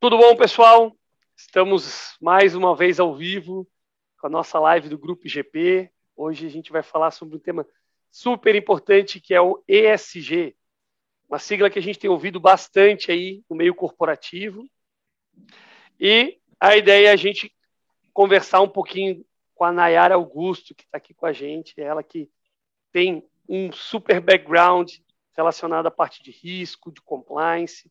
Tudo bom, pessoal? Estamos mais uma vez ao vivo com a nossa live do Grupo GP. Hoje a gente vai falar sobre um tema super importante que é o ESG, uma sigla que a gente tem ouvido bastante aí no meio corporativo. E a ideia é a gente conversar um pouquinho com a Nayara Augusto, que está aqui com a gente, ela que tem um super background relacionado à parte de risco, de compliance,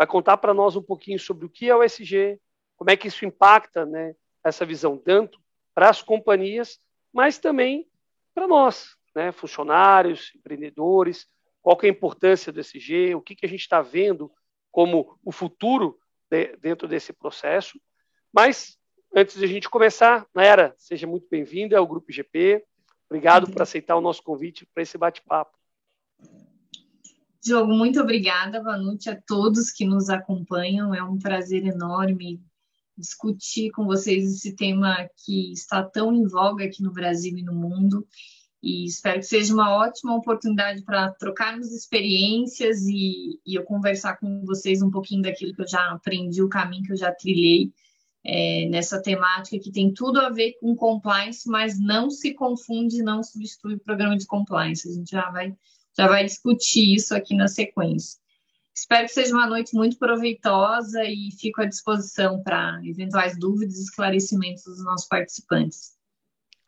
vai contar para nós um pouquinho sobre o que é o ESG, como é que isso impacta né, essa visão tanto para as companhias, mas também para nós, né, funcionários, empreendedores, qual é a importância do ESG, o que, que a gente está vendo como o futuro de, dentro desse processo. Mas, antes de a gente começar, Naira, seja muito bem-vinda ao Grupo GP. Obrigado por aceitar o nosso convite para esse bate-papo. Diogo, muito obrigada, boa noite a todos que nos acompanham. É um prazer enorme discutir com vocês esse tema que está tão em voga aqui no Brasil e no mundo e espero que seja uma ótima oportunidade para trocarmos experiências e, e, eu conversar com vocês um pouquinho daquilo que eu já aprendi, o caminho que eu já trilhei é, nessa temática que tem tudo a ver com compliance, mas não se confunde, não substitui o programa de compliance. A gente já vai, já vai discutir isso aqui na sequência. Espero que seja uma noite muito proveitosa e fico à disposição para eventuais dúvidas e esclarecimentos dos nossos participantes.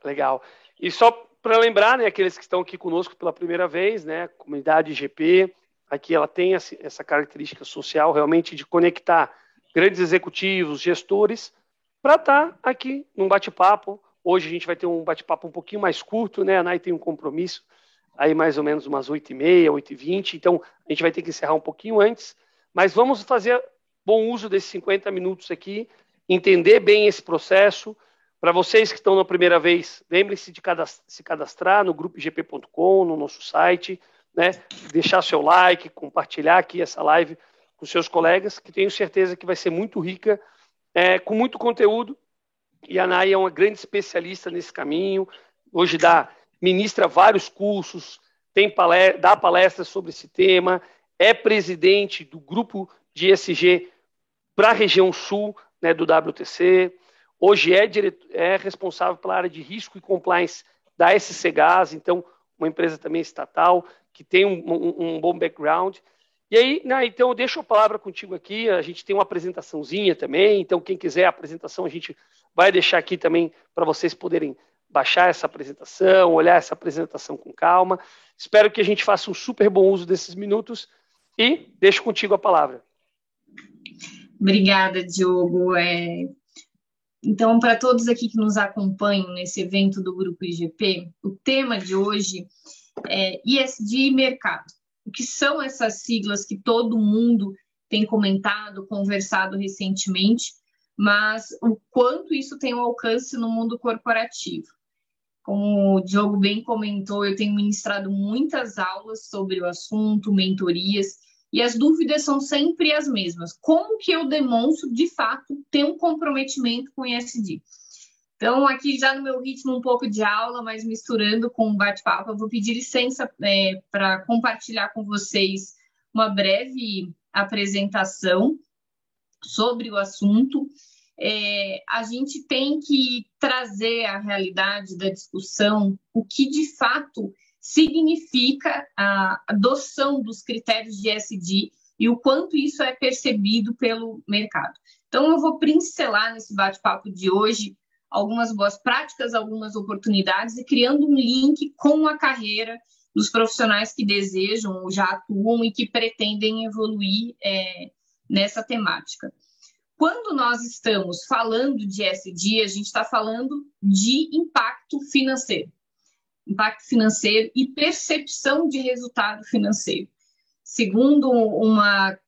Legal. E só para lembrar, né, aqueles que estão aqui conosco pela primeira vez, né, comunidade GP, aqui ela tem essa característica social realmente de conectar grandes executivos, gestores, para estar tá aqui num bate-papo. Hoje a gente vai ter um bate-papo um pouquinho mais curto, né? A Nai tem um compromisso aí mais ou menos umas 8h30, 8h20, então a gente vai ter que encerrar um pouquinho antes, mas vamos fazer bom uso desses 50 minutos aqui, entender bem esse processo, para vocês que estão na primeira vez, lembrem-se de se cadastrar no grupogp.com, no nosso site, né? deixar seu like, compartilhar aqui essa live com seus colegas, que tenho certeza que vai ser muito rica, é, com muito conteúdo. E a Nai é uma grande especialista nesse caminho. Hoje dá, ministra vários cursos, tem palestra, dá palestras sobre esse tema, é presidente do grupo de ESG para a região sul né, do WTC. Hoje é, diretor, é responsável pela área de risco e compliance da SC Gás, então uma empresa também estatal que tem um, um, um bom background. E aí, né, então eu deixo a palavra contigo aqui. A gente tem uma apresentaçãozinha também, então quem quiser a apresentação a gente vai deixar aqui também para vocês poderem baixar essa apresentação, olhar essa apresentação com calma. Espero que a gente faça um super bom uso desses minutos e deixo contigo a palavra. Obrigada, Diogo. É, então, para todos aqui que nos acompanham nesse evento do Grupo IGP, o tema de hoje é ISD e mercado. O que são essas siglas que todo mundo tem comentado, conversado recentemente, mas o quanto isso tem um alcance no mundo corporativo. Como o Diogo bem comentou, eu tenho ministrado muitas aulas sobre o assunto, mentorias, e as dúvidas são sempre as mesmas. Como que eu demonstro, de fato, ter um comprometimento com o ESG? Então, aqui já no meu ritmo um pouco de aula, mas misturando com o bate-papo, eu vou pedir licença é, para compartilhar com vocês uma breve apresentação sobre o assunto. É, a gente tem que trazer a realidade da discussão, o que de fato significa a adoção dos critérios de SD e o quanto isso é percebido pelo mercado. Então, eu vou pincelar nesse bate-papo de hoje algumas boas práticas, algumas oportunidades e criando um link com a carreira dos profissionais que desejam ou já atuam e que pretendem evoluir é, nessa temática. Quando nós estamos falando de SD, a gente está falando de impacto financeiro impacto financeiro e percepção de resultado financeiro. Segundo uma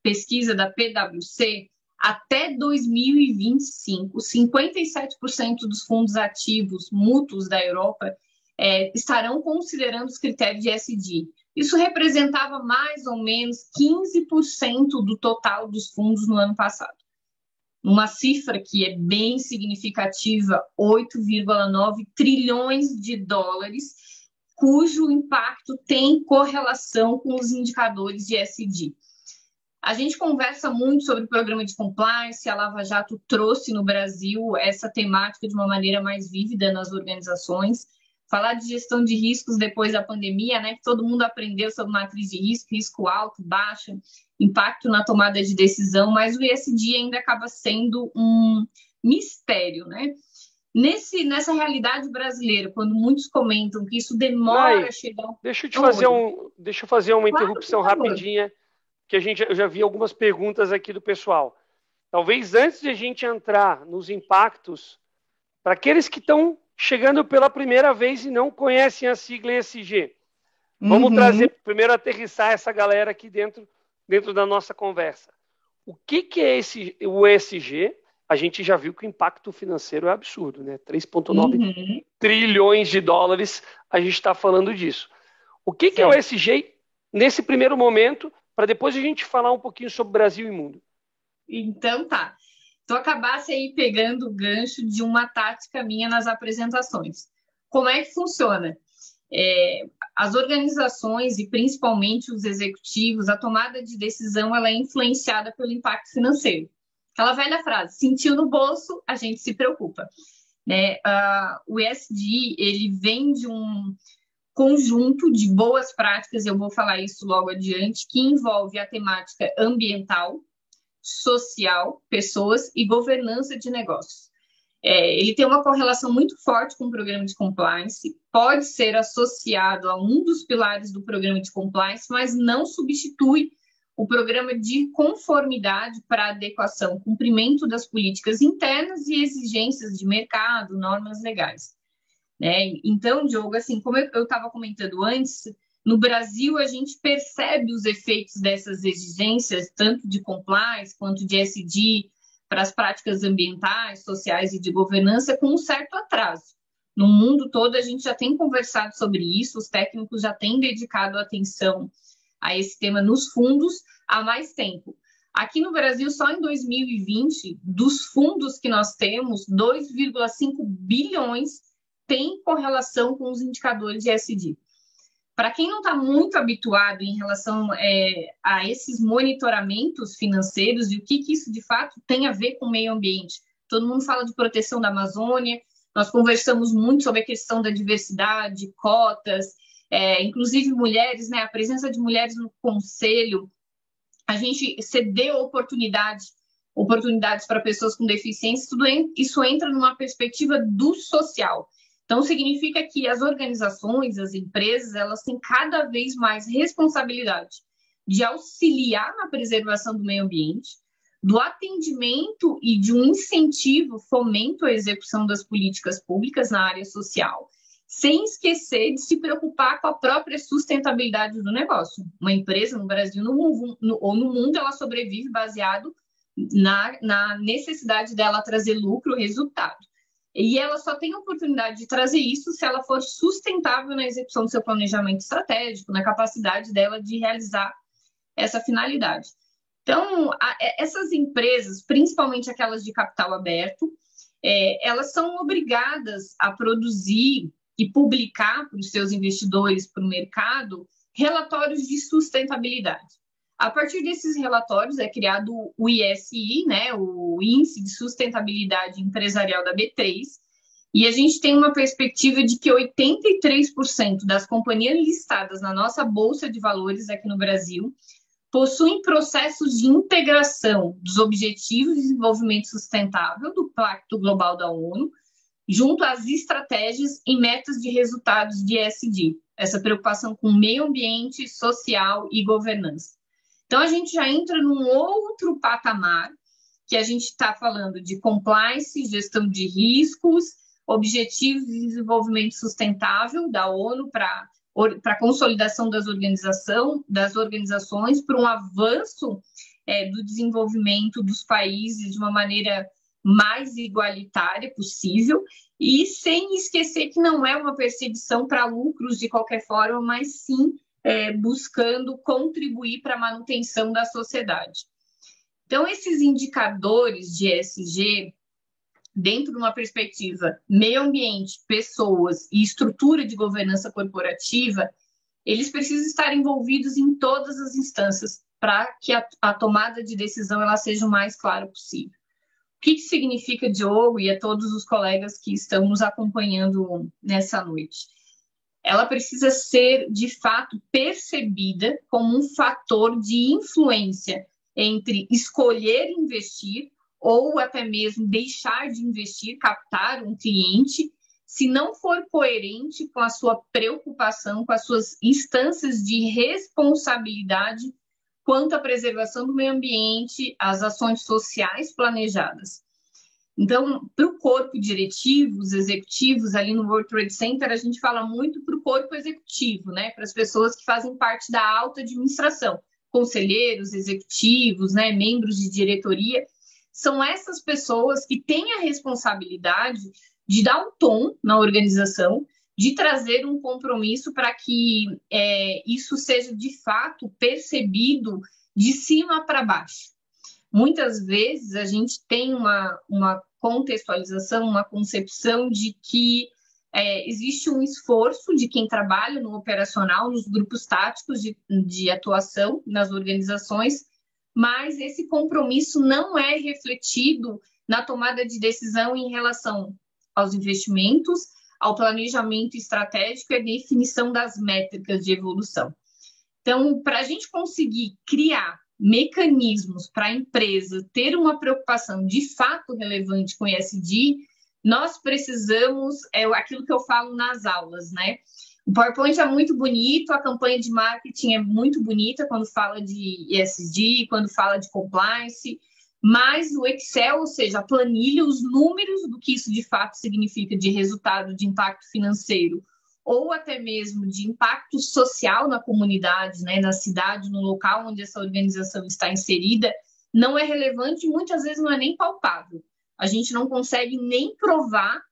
pesquisa da PwC, até 2025, 57% dos fundos ativos mútuos da Europa é, estarão considerando os critérios de SD. Isso representava mais ou menos 15% do total dos fundos no ano passado uma cifra que é bem significativa, 8,9 trilhões de dólares, cujo impacto tem correlação com os indicadores de SD. A gente conversa muito sobre o programa de compliance, a Lava Jato trouxe no Brasil essa temática de uma maneira mais vívida nas organizações. Falar de gestão de riscos depois da pandemia, né? Que todo mundo aprendeu sobre matriz de risco, risco alto, baixo, impacto na tomada de decisão, mas o ESG ainda acaba sendo um mistério, né? Nesse, nessa realidade brasileira, quando muitos comentam que isso demora Ai, a chegar. Deixa eu te fazer um, deixa eu fazer uma claro, interrupção rapidinha que a gente eu já vi algumas perguntas aqui do pessoal. Talvez antes de a gente entrar nos impactos, para aqueles que estão chegando pela primeira vez e não conhecem a sigla ESG, vamos uhum. trazer primeiro aterrissar essa galera aqui dentro dentro da nossa conversa. O que, que é esse o ESG? A gente já viu que o impacto financeiro é absurdo, né? 3,9 uhum. trilhões de dólares, a gente está falando disso. O que, que é o ESG nesse primeiro momento para depois a gente falar um pouquinho sobre Brasil e mundo. Então tá. Tu acabasse aí pegando o gancho de uma tática minha nas apresentações. Como é que funciona? É, as organizações e principalmente os executivos, a tomada de decisão ela é influenciada pelo impacto financeiro. Aquela velha frase: sentiu no bolso, a gente se preocupa. Né? Uh, o ESG ele vem de um conjunto de boas práticas, eu vou falar isso logo adiante, que envolve a temática ambiental, social, pessoas e governança de negócios. É, ele tem uma correlação muito forte com o programa de compliance, pode ser associado a um dos pilares do programa de compliance, mas não substitui o programa de conformidade para adequação, cumprimento das políticas internas e exigências de mercado, normas legais. Né? Então, Diogo, assim, como eu estava comentando antes, no Brasil a gente percebe os efeitos dessas exigências, tanto de compliance quanto de SD, para as práticas ambientais, sociais e de governança, com um certo atraso. No mundo todo, a gente já tem conversado sobre isso, os técnicos já têm dedicado atenção a esse tema nos fundos há mais tempo. Aqui no Brasil, só em 2020, dos fundos que nós temos, 2,5 bilhões tem correlação com os indicadores de SD. Para quem não está muito habituado em relação é, a esses monitoramentos financeiros e o que, que isso de fato tem a ver com o meio ambiente, todo mundo fala de proteção da Amazônia, nós conversamos muito sobre a questão da diversidade, cotas, é, inclusive mulheres, né, a presença de mulheres no conselho, a gente cedeu oportunidade, oportunidades para pessoas com deficiência, tudo isso entra numa perspectiva do social. Então, significa que as organizações, as empresas, elas têm cada vez mais responsabilidade de auxiliar na preservação do meio ambiente, do atendimento e de um incentivo, fomento à execução das políticas públicas na área social, sem esquecer de se preocupar com a própria sustentabilidade do negócio. Uma empresa no Brasil no, no, ou no mundo, ela sobrevive baseado na, na necessidade dela trazer lucro, resultado. E ela só tem oportunidade de trazer isso se ela for sustentável na execução do seu planejamento estratégico, na capacidade dela de realizar essa finalidade. Então, a, é, essas empresas, principalmente aquelas de capital aberto, é, elas são obrigadas a produzir e publicar para os seus investidores, para o mercado, relatórios de sustentabilidade. A partir desses relatórios é criado o ISI, né, o Índice de Sustentabilidade Empresarial da B3, e a gente tem uma perspectiva de que 83% das companhias listadas na nossa bolsa de valores aqui no Brasil possuem processos de integração dos Objetivos de Desenvolvimento Sustentável do Pacto Global da ONU, junto às estratégias e metas de resultados de ESG, essa preocupação com meio ambiente, social e governança. Então, a gente já entra num outro patamar, que a gente está falando de compliance, gestão de riscos, objetivos de desenvolvimento sustentável da ONU para a consolidação das, organização, das organizações, para um avanço é, do desenvolvimento dos países de uma maneira mais igualitária possível, e sem esquecer que não é uma perseguição para lucros de qualquer forma, mas sim é, buscando contribuir para a manutenção da sociedade. Então, esses indicadores de ESG, dentro de uma perspectiva meio ambiente, pessoas e estrutura de governança corporativa, eles precisam estar envolvidos em todas as instâncias para que a, a, tomada de decisão ela seja o mais clara possível. O que, que significa, Diogo, e a todos os colegas que estão nos acompanhando nessa noite? Ela precisa ser, de fato, percebida como um fator de influência entre escolher investir ou até mesmo deixar de investir, captar um cliente, se não for coerente com a sua preocupação, com as suas instâncias de responsabilidade quanto à preservação do meio ambiente, as ações sociais planejadas. Então, para o corpo diretivo, os executivos, ali no World Trade Center, a gente fala muito para o corpo executivo, né? Para as pessoas que fazem parte da alta administração, conselheiros, executivos, né? membros de diretoria. São essas pessoas que têm a responsabilidade de dar um tom na organização, de trazer um compromisso para que é, isso seja de fato percebido de cima para baixo. Muitas vezes a gente tem uma, uma contextualização, uma concepção de que é, existe um esforço de quem trabalha no operacional, nos grupos táticos de, de atuação nas organizações, mas esse compromisso não é refletido na tomada de decisão em relação aos investimentos, ao planejamento estratégico e à definição das métricas de evolução. Então, para a gente conseguir criar mecanismos para a empresa ter uma preocupação de fato relevante com ESG, nós precisamos, é aquilo que eu falo nas aulas, né? O PowerPoint é muito bonito, a campanha de marketing é muito bonita quando fala de ESG, quando fala de compliance, mas o Excel, ou seja, a planilha, os números do que isso de fato significa de resultado de impacto financeiro ou até mesmo de impacto social na comunidade, né, na cidade, no local onde essa organização está inserida, não é relevante e muitas vezes não é nem palpável. A gente não consegue nem provar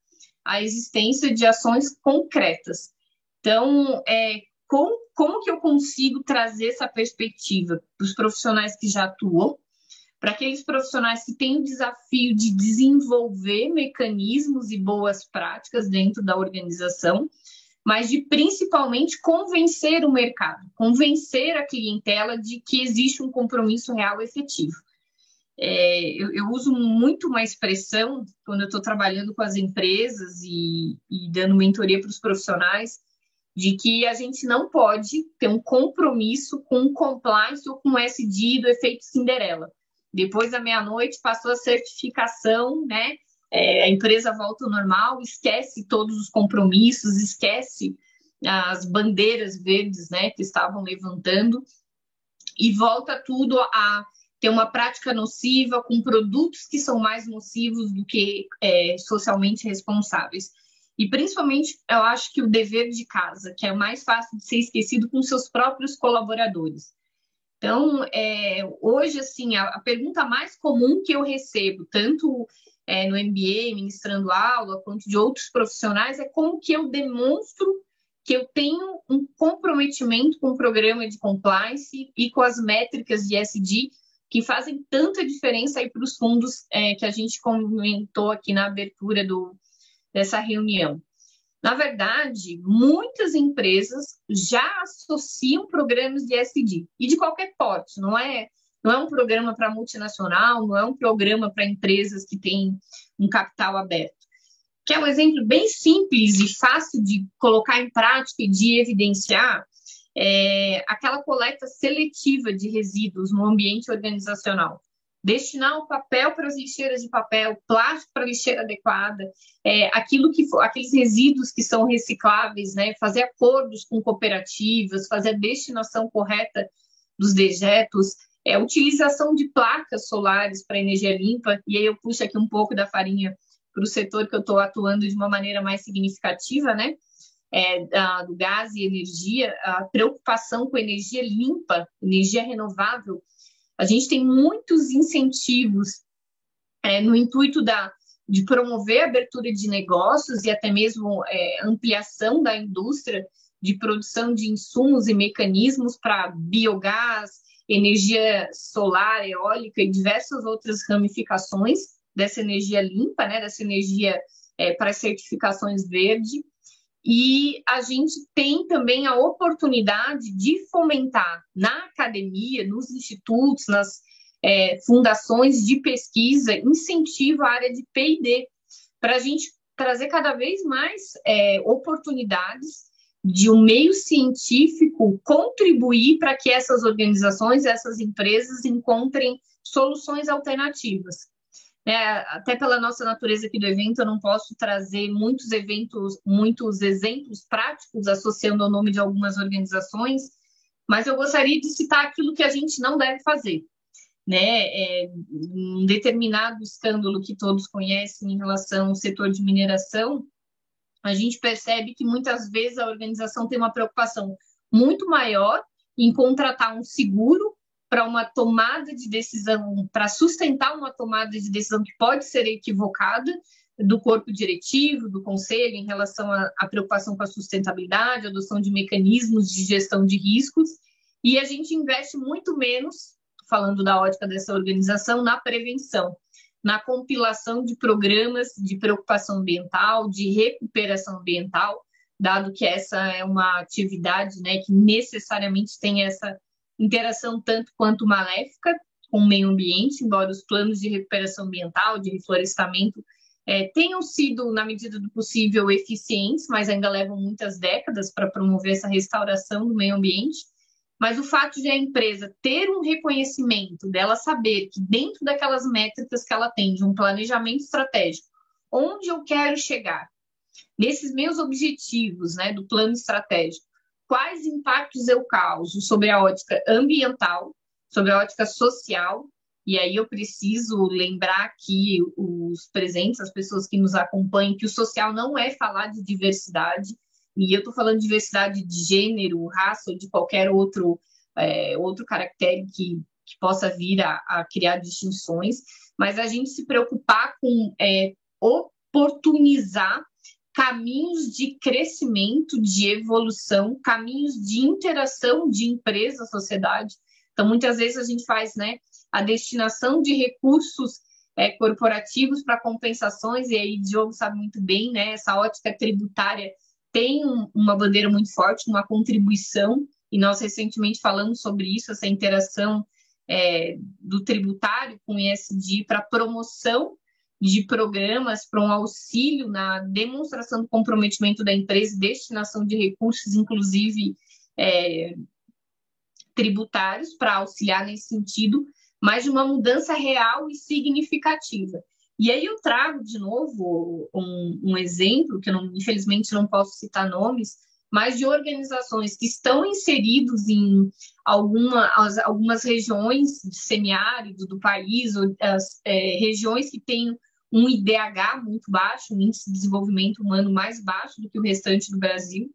a existência de ações concretas. Então, é, com, como que eu consigo trazer essa perspectiva para os profissionais que já atuam, para aqueles profissionais que têm o desafio de desenvolver mecanismos e boas práticas dentro da organização, mas de principalmente convencer o mercado, convencer a clientela de que existe um compromisso real e efetivo. É, eu, eu, uso muito uma expressão quando eu estou trabalhando com as empresas e, e dando mentoria para os profissionais, de que a gente não pode ter um compromisso com compliance ou com SD do efeito Cinderela. Depois da meia-noite passou a certificação, né? É, a empresa volta ao normal, esquece todos os compromissos, esquece as bandeiras verdes, né, que estavam levantando e volta tudo a ter uma prática nociva com produtos que são mais nocivos do que é, socialmente responsáveis. E principalmente, eu acho que o dever de casa, que é mais fácil de ser esquecido com seus próprios colaboradores. Então, é, hoje, assim, a, a, pergunta mais comum que eu recebo, tanto é, no MBA, ministrando aula, quanto de outros profissionais, é como que eu demonstro que eu tenho um comprometimento com o programa de compliance e com as métricas de SD que fazem tanta diferença aí para os fundos é, que a gente comentou aqui na abertura do, dessa reunião. Na verdade, muitas empresas já associam programas de SD e de qualquer porte, não é, não é um programa para multinacional, não é um programa para empresas que têm um capital aberto. Que é um exemplo bem simples e fácil de colocar em prática e de evidenciar é, aquela coleta seletiva de resíduos no ambiente organizacional destinar o papel para as lixeiras de papel, plástico para a lixeira adequada, é, aquilo que aqueles resíduos que são recicláveis, né, fazer acordos com cooperativas, fazer a destinação correta dos dejetos, é, utilização de placas solares para energia limpa, e aí eu puxo aqui um pouco da farinha para o setor que eu estou atuando de uma maneira mais significativa, né? É, do gás e energia, a preocupação com energia limpa, energia renovável, a gente tem muitos incentivos é, no intuito da, de promover a abertura de negócios e até mesmo é, ampliação da indústria de produção de insumos e mecanismos para biogás, energia solar, eólica e diversas outras ramificações dessa energia limpa, né, dessa energia é, para certificações verde. e a gente tem também a oportunidade de fomentar na academia, nos institutos, nas é, fundações de pesquisa, incentivo à área de P&D, para a gente trazer cada vez mais é, oportunidades de um meio científico contribuir para que essas organizações, essas empresas encontrem soluções alternativas. É, até pela nossa natureza aqui do evento, eu não posso trazer muitos eventos, muitos exemplos práticos associando ao nome de algumas organizações, mas eu gostaria de citar aquilo que a gente não deve fazer. Né? É, um determinado escândalo que todos conhecem em relação ao setor de mineração, a gente percebe que muitas vezes a organização tem uma preocupação muito maior em contratar um seguro para uma tomada de decisão, para sustentar uma tomada de decisão que pode ser equivocada do corpo diretivo, do conselho, em relação à preocupação com a sustentabilidade, adoção de mecanismos de gestão de riscos, e a gente investe muito menos, falando da ótica dessa organização, na prevenção na compilação de programas de preocupação ambiental, de recuperação ambiental, dado que essa é uma atividade né, que necessariamente tem essa interação tanto quanto maléfica com o meio ambiente, embora os planos de recuperação ambiental, de reflorestamento, é, tenham sido, na medida do possível, eficientes, mas ainda levam muitas décadas para promover essa restauração do meio ambiente. Mas o fato de a empresa ter um reconhecimento, dela saber que dentro daquelas métricas que ela tem, de um planejamento estratégico, onde eu quero chegar, nesses meus objetivos né, do plano estratégico, quais impactos eu causo sobre a ótica ambiental, sobre a ótica social, e aí eu preciso lembrar que os presentes, as pessoas que nos acompanham, que o social não é falar de diversidade, e eu estou falando de diversidade de gênero, raça ou de qualquer outro, é, outro caractere que, que possa vir a, a, criar distinções, mas a gente se preocupar com é, oportunizar caminhos de crescimento, de evolução, caminhos de interação de empresa, sociedade. Então, muitas vezes a gente faz né, a destinação de recursos é, corporativos para compensações, e aí Diogo sabe muito bem, né, essa ótica tributária tem um, uma bandeira muito forte, uma contribuição, e nós recentemente falamos sobre isso, essa interação é, do tributário com o ESG para promoção de programas para um auxílio na demonstração do comprometimento da empresa destinação de recursos, inclusive é, tributários, para auxiliar nesse sentido, mas de uma mudança real e significativa. E aí eu trago de novo um, um exemplo, que eu não, infelizmente não posso citar nomes, mas de organizações que estão inseridos em alguma, as, algumas regiões de semiárido do país, ou as é, regiões que têm um IDH muito baixo, um índice de desenvolvimento humano mais baixo do que o restante do Brasil,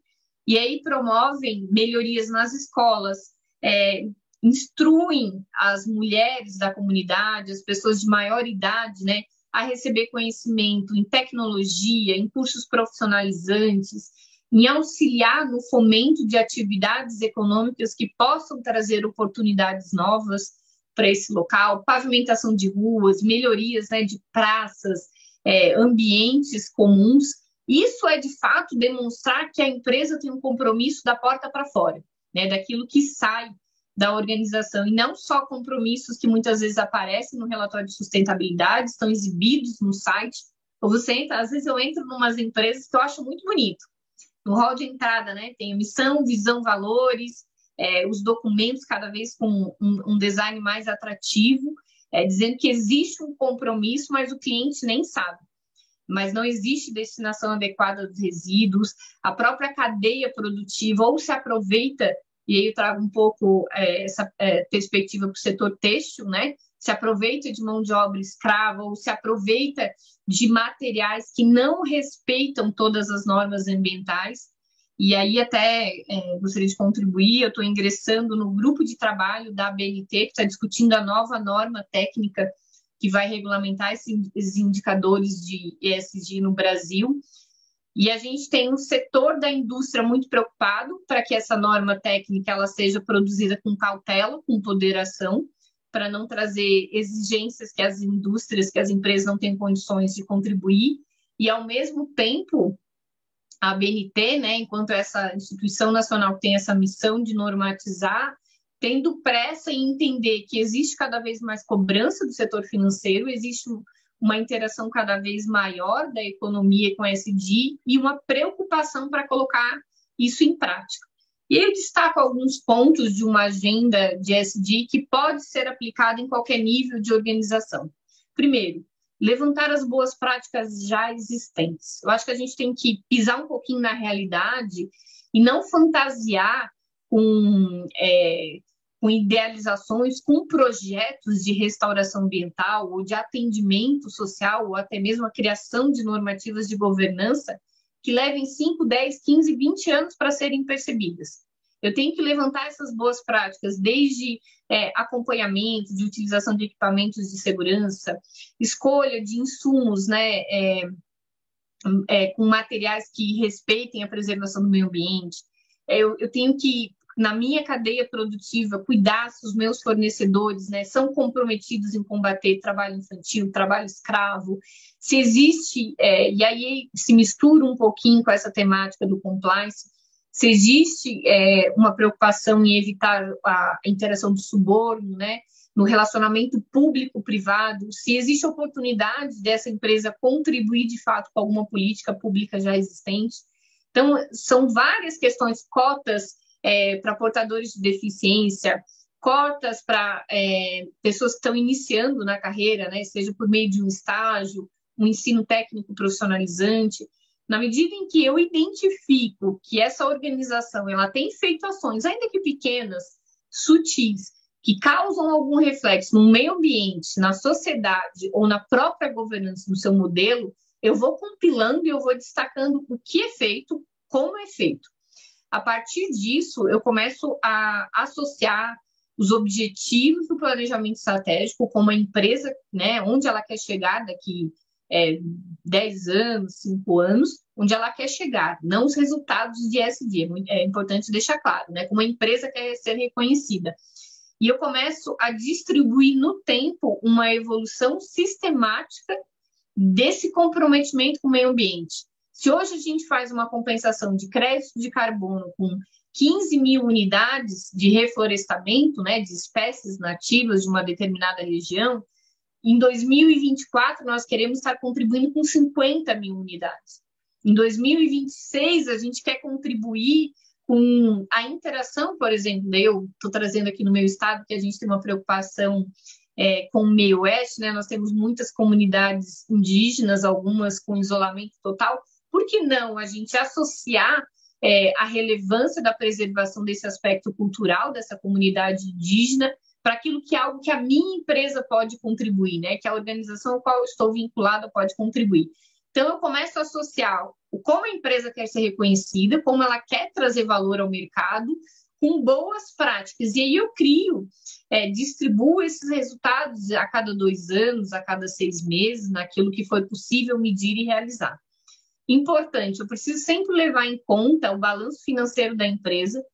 e aí promovem melhorias nas escolas, é, instruem as mulheres da comunidade, as pessoas de maior idade, né, a receber conhecimento em tecnologia, em cursos profissionalizantes, em auxiliar no fomento de atividades econômicas que possam trazer oportunidades novas para esse local, pavimentação de ruas, melhorias né, de praças, é, ambientes comuns. Isso é de fato demonstrar que a empresa tem um compromisso da porta para fora, né, daquilo que sai da organização e não só compromissos que muitas vezes aparecem no relatório de sustentabilidade, estão exibidos no site. Ou você entra, às vezes eu entro em umas empresas que eu acho muito bonito. No hall de entrada, né, tem missão, visão, valores, é, os documentos cada vez com um, um design mais atrativo, é, dizendo que existe um compromisso, mas o cliente nem sabe. Mas não existe destinação adequada dos resíduos, a própria cadeia produtiva ou se aproveita e aí eu trago um pouco é, essa é, perspectiva para o setor têxtil, né? Se aproveita de mão de obra escrava ou se aproveita de materiais que não respeitam todas as normas ambientais. E aí até é, gostaria de contribuir, eu estou ingressando no grupo de trabalho da BNT, que está discutindo a nova norma técnica que vai regulamentar esses indicadores de ESG no Brasil. E a gente tem um setor da indústria muito preocupado para que essa norma técnica ela seja produzida com cautela, com ponderação, para não trazer exigências que as indústrias, que as empresas não têm condições de contribuir, e ao mesmo tempo a BNT, né, enquanto essa instituição nacional que tem essa missão de normatizar, tendo pressa em entender que existe cada vez mais cobrança do setor financeiro, existe uma interação cada vez maior da economia com a SD e uma preocupação para colocar isso em prática. E eu destaco alguns pontos de uma agenda de SD que pode ser aplicada em qualquer nível de organização. Primeiro, levantar as boas práticas já existentes. Eu acho que a gente tem que pisar um pouquinho na realidade e não fantasiar com, é, com idealizações, com projetos de restauração ambiental ou de atendimento social ou até mesmo a criação de normativas de governança que levem 5, 10, 15, 20 anos para serem percebidas. Eu tenho que levantar essas boas práticas, desde é, acompanhamento, de utilização de equipamentos de segurança, escolha de insumos, né, é, é, com materiais que respeitem a preservação do meio ambiente. É, eu, eu tenho que, na minha cadeia produtiva, cuidar se os meus fornecedores né, são comprometidos em combater trabalho infantil, trabalho escravo, se existe, é, e aí se mistura um pouquinho com essa temática do compliance, se existe é, uma preocupação em evitar a interação do suborno, né, no relacionamento público-privado, se existe oportunidade dessa empresa contribuir de fato com alguma política pública já existente. Então, são várias questões, cotas é, para portadores de deficiência, cotas para é, pessoas que estão iniciando na carreira, né, seja por meio de um estágio, um ensino técnico profissionalizante. Na medida em que eu identifico que essa organização ela tem feito ações, ainda que pequenas, sutis, que causam algum reflexo no meio ambiente, na sociedade ou na própria governança do seu modelo, eu vou compilando e eu vou destacando o que é feito, como é feito. A partir disso, eu começo a associar os objetivos do planejamento estratégico como a empresa, né, onde ela quer chegar daqui é, 10 anos, 5 anos, onde ela quer chegar, não os resultados de SD. É, é importante deixar claro, né? Como a empresa quer ser reconhecida. E eu começo a distribuir no tempo uma evolução sistemática desse comprometimento com o meio ambiente. Se hoje a gente faz uma compensação de crédito de carbono com 15 mil unidades de reflorestamento, né, de espécies nativas de uma determinada região, em 2024, nós queremos estar contribuindo com 50 mil unidades. Em 2026, a gente quer contribuir com a interação, por exemplo, eu estou trazendo aqui no meu estado que a gente tem uma preocupação é, com o meio oeste, né? Nós temos muitas comunidades indígenas, algumas com isolamento total. Por que não a gente associar é, a relevância da preservação desse aspecto cultural dessa comunidade indígena para aquilo que é algo que a minha empresa pode contribuir, né? Que a organização a qual eu estou vinculada pode contribuir. Então, eu começo a associar como a empresa quer ser reconhecida, como ela quer trazer valor ao mercado, com boas práticas. E aí eu crio, é, distribuo esses resultados a cada dois anos, a cada seis meses, naquilo que foi possível medir e realizar. Importante, eu preciso sempre levar em conta o balanço financeiro da empresa,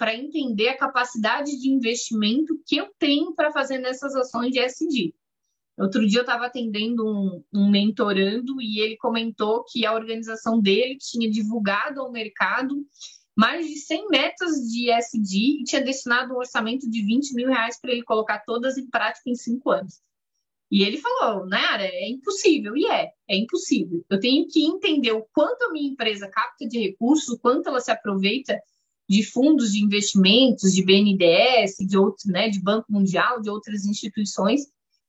para entender a capacidade de investimento que eu tenho para fazer nessas ações de SD. Outro dia eu estava atendendo um, um, mentorando e ele comentou que a organização dele tinha divulgado ao mercado mais de 100 metas de SD e tinha destinado um orçamento de 20 mil reais para ele colocar todas em prática em cinco anos. E ele falou, Nara, é impossível. E é, é impossível. Eu tenho que entender o quanto a minha empresa capta de recursos, o quanto ela se aproveita de fundos de investimentos, de BNDES, de outros, né, de Banco Mundial, de outras instituições,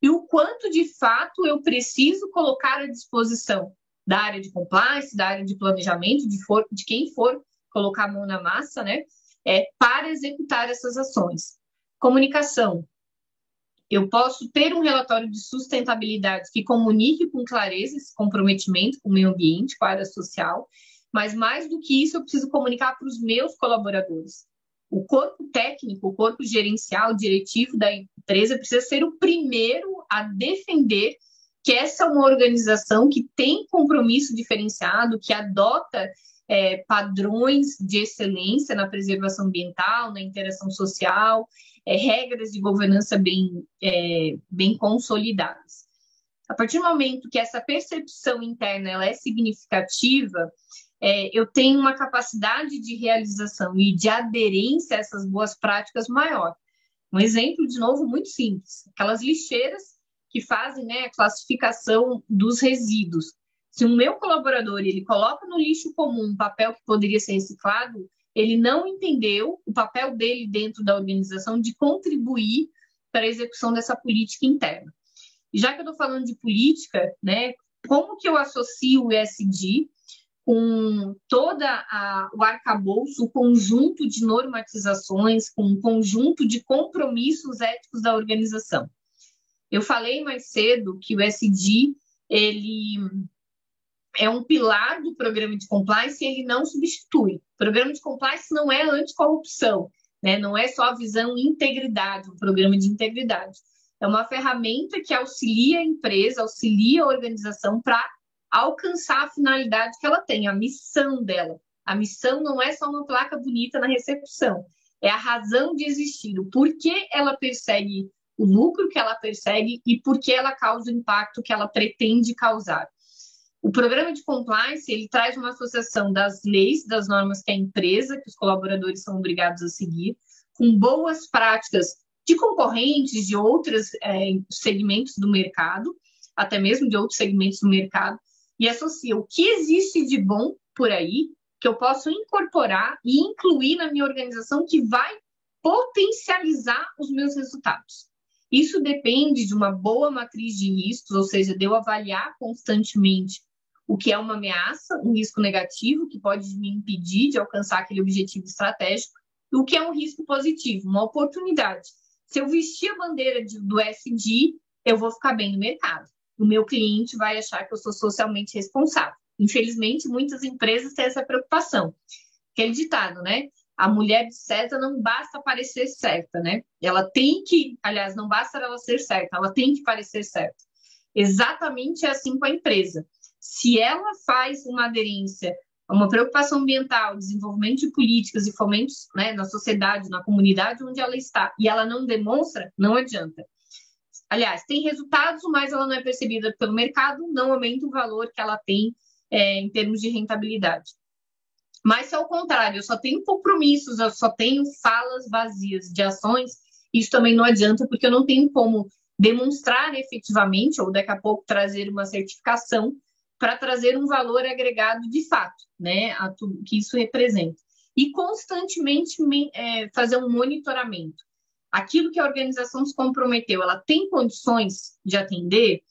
e o quanto de fato eu preciso colocar à disposição da área de compliance, da área de planejamento, de, for, de quem for colocar a mão na massa, né, é, para executar essas ações. Comunicação. Eu posso ter um relatório de sustentabilidade que comunique com clareza esse comprometimento com o meio ambiente, com a área social, mas mais do que isso, eu preciso comunicar para os meus colaboradores. O corpo técnico, o corpo gerencial, diretivo da empresa precisa ser o primeiro a defender que essa é uma organização que tem compromisso diferenciado, que adota é, padrões de excelência na preservação ambiental, na interação social, é, regras de governança bem, é, bem consolidadas. A partir do momento que essa percepção interna ela é significativa, é, eu tenho uma capacidade de realização e de aderência a essas boas práticas maior. Um exemplo, de novo, muito simples: aquelas lixeiras que fazem né, a classificação dos resíduos. Se o meu colaborador ele coloca no lixo comum um papel que poderia ser reciclado, ele não entendeu o papel dele dentro da organização de contribuir para a execução dessa política interna. E já que eu estou falando de política, né, como que eu associo o ESG com toda o arcabouço, o conjunto de normatizações, com um conjunto de compromissos éticos da organização. Eu falei mais cedo que o SD ele é um pilar do programa de compliance e ele não substitui. O programa de compliance não é anticorrupção, né? não é só a visão integridade, um programa de integridade. É uma ferramenta que auxilia a empresa, auxilia a organização para alcançar a finalidade que ela tem, a missão dela. A missão não é só uma placa bonita na recepção, é a razão de existir, o porquê ela persegue o lucro que ela persegue e por que ela causa o impacto que ela pretende causar. O programa de compliance ele traz uma associação das leis, das normas que a empresa, que os colaboradores são obrigados a seguir, com boas práticas de concorrentes de outros é, segmentos do mercado, até mesmo de outros segmentos do mercado, e associa o que existe de bom por aí que eu posso incorporar e incluir na minha organização que vai potencializar os meus resultados. Isso depende de uma boa matriz de riscos, ou seja, de eu avaliar constantemente o que é uma ameaça, um risco negativo que pode me impedir de alcançar aquele objetivo estratégico, e o que é um risco positivo, uma oportunidade. Se eu vestir a bandeira de, do SD, eu vou ficar bem no mercado o meu cliente vai achar que eu sou socialmente responsável. Infelizmente, muitas empresas têm essa preocupação. Aquele ditado, né? A mulher de certa não basta parecer certa, né? Ela tem que, aliás, não basta ela ser certa, ela tem que parecer certa. Exatamente assim com a empresa. Se ela faz uma aderência uma preocupação ambiental, desenvolvimento de políticas e fomentos né, na sociedade, na comunidade onde ela está, e ela não demonstra, não adianta. Aliás, tem resultados, mas ela não é percebida pelo mercado, não aumenta o valor que ela tem é, em termos de rentabilidade. Mas se ao contrário, eu só tenho compromissos, eu só tenho falas vazias de ações, isso também não adianta, porque eu não tenho como demonstrar efetivamente, ou daqui a pouco trazer uma certificação para trazer um valor agregado de fato, né, a tudo que isso representa. E constantemente é, fazer um monitoramento aquilo que a organização se comprometeu, ela tem condições de atender?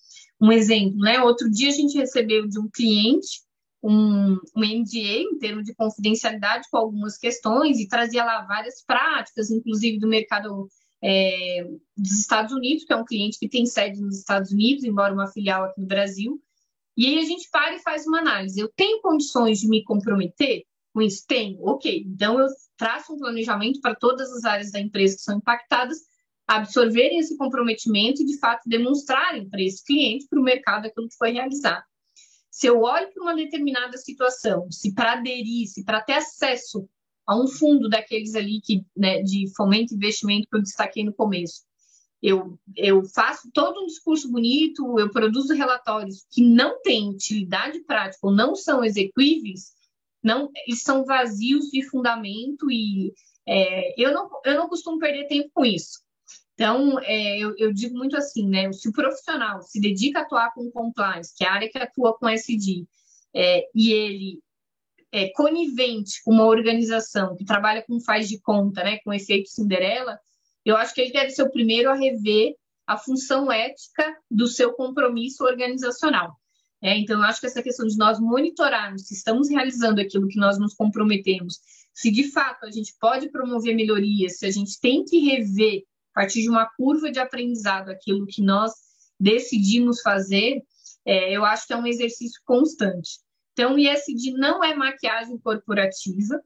Um exemplo, né? Outro dia a gente recebeu de um cliente um, um NDA em termos de confidencialidade com algumas questões e trazia lá várias práticas, inclusive do mercado é, dos Estados Unidos, que é um cliente que tem sede nos Estados Unidos, embora uma filial aqui no Brasil. E aí a gente para e faz uma análise. Eu tenho condições de me comprometer com isso? Tenho. Ok. Então eu traça um planejamento para todas as áreas da empresa que são impactadas, absorverem esse comprometimento e, de fato, demonstrarem para esse cliente, para o mercado, aquilo que foi realizado. Se eu olho para uma determinada situação, se para aderir, se para ter acesso a um fundo daqueles ali que, né, de fomento e investimento que eu destaquei no começo, eu, eu faço todo um discurso bonito, eu produzo relatórios que não têm utilidade prática ou não são execuíveis, não, eles são vazios de fundamento e é, eu, não, eu não costumo perder tempo com isso. Então, é, eu, eu, digo muito assim, né? Se o profissional se dedica a atuar com compliance, que é a área que atua com SD, é, e ele é conivente com uma organização que trabalha com faz de conta, né, com efeito Cinderela, eu acho que ele deve ser o primeiro a rever a função ética do seu compromisso organizacional. É, então, eu acho que essa questão de nós monitorarmos se estamos realizando aquilo que nós nos comprometemos, se de fato a gente pode promover melhorias, se a gente tem que rever, a partir de uma curva de aprendizado, aquilo que nós decidimos fazer, é, eu acho que é um exercício constante. Então, o ISD não é maquiagem corporativa,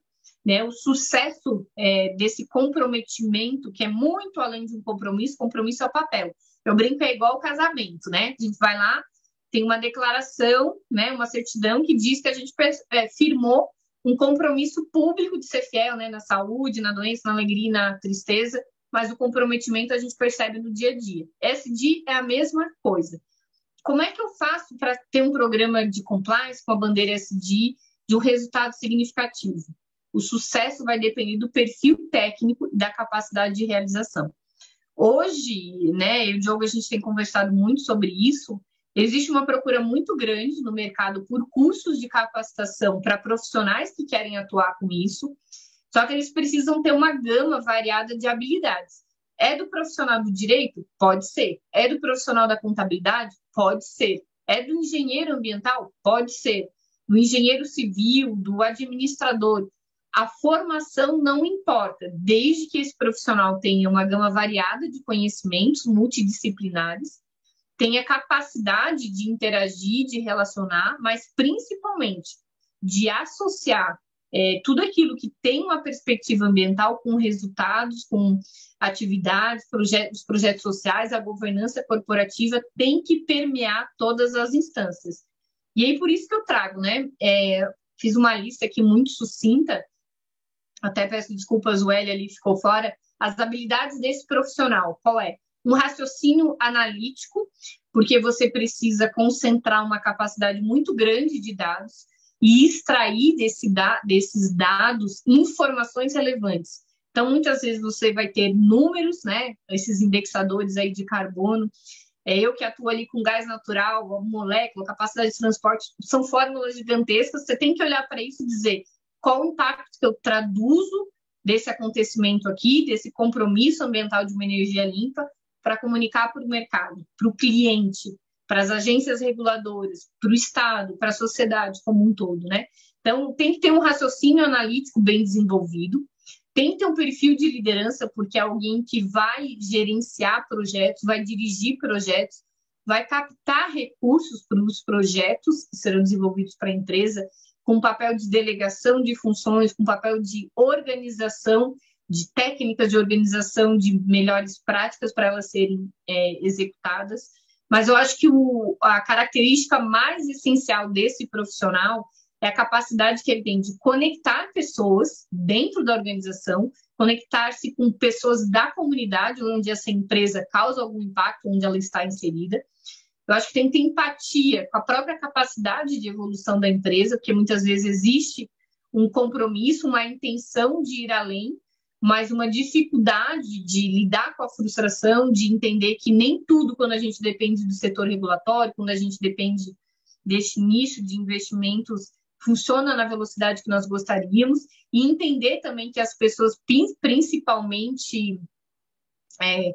né? O sucesso é, desse comprometimento, que é muito além de um compromisso, compromisso é o papel. Eu brinco, é igual o casamento, né? A gente vai lá, tem uma declaração, né, uma certidão que diz que a gente é, firmou um compromisso público de ser fiel né, na saúde, na doença, na alegria, na tristeza, mas o comprometimento a gente percebe no dia a dia. SD é a mesma coisa. Como é que eu faço para ter um programa de compliance com a bandeira SD de um resultado significativo. O sucesso vai depender do perfil técnico e da capacidade de realização. Hoje, né, eu e o Diogo, a gente tem conversado muito sobre isso. Existe uma procura muito grande no mercado por cursos de capacitação para profissionais que querem atuar com isso, só que eles precisam ter uma gama variada de habilidades. É do profissional do direito? Pode ser. É do profissional da contabilidade? Pode ser. É do engenheiro ambiental? Pode ser. Do engenheiro civil, do administrador. A formação não importa, desde que esse profissional tenha uma gama variada de conhecimentos multidisciplinares, tenha capacidade de interagir, de relacionar, mas principalmente de associar é, tudo aquilo que tem uma perspectiva ambiental com resultados, com atividades, projetos, projetos sociais, a governança corporativa tem que permear todas as instâncias. E aí, por isso que eu trago, né? É, fiz uma lista aqui muito sucinta, até peço desculpas, o L ali ficou fora, as habilidades desse profissional, qual é? Um raciocínio analítico, porque você precisa concentrar uma capacidade muito grande de dados, e extrair desse da, desses dados informações relevantes. Então, muitas vezes você vai ter números, né, esses indexadores aí de carbono. É, eu que atuo ali com gás natural, molécula, capacidade de transporte, são fórmulas gigantescas. Você tem que olhar para isso e dizer qual o impacto que eu traduzo desse acontecimento aqui, desse compromisso ambiental de uma energia limpa, para comunicar para o mercado, para o cliente, para as agências reguladoras, para o Estado, para a sociedade como um todo, né? Então, tem que ter um raciocínio analítico bem desenvolvido, tem que ter um perfil de liderança, porque é alguém que vai gerenciar projetos, vai dirigir projetos, vai captar recursos para os projetos que serão desenvolvidos para a empresa, com papel de delegação de funções, com papel de organização, de técnicas de organização, de melhores práticas para elas serem é, executadas. Mas eu acho que o, a característica mais essencial desse profissional é a capacidade que ele tem de conectar pessoas dentro da organização, conectar-se com pessoas da comunidade onde essa empresa causa algum impacto, onde ela está inserida. Eu acho que tem que ter empatia com a própria capacidade de evolução da empresa, porque muitas vezes existe um compromisso, uma intenção de ir além, mas uma dificuldade de lidar com a frustração, de entender que nem tudo, quando a gente depende do setor regulatório, quando a gente depende deste nicho de investimentos, funciona na velocidade que nós gostaríamos, e entender também que as pessoas, principalmente é,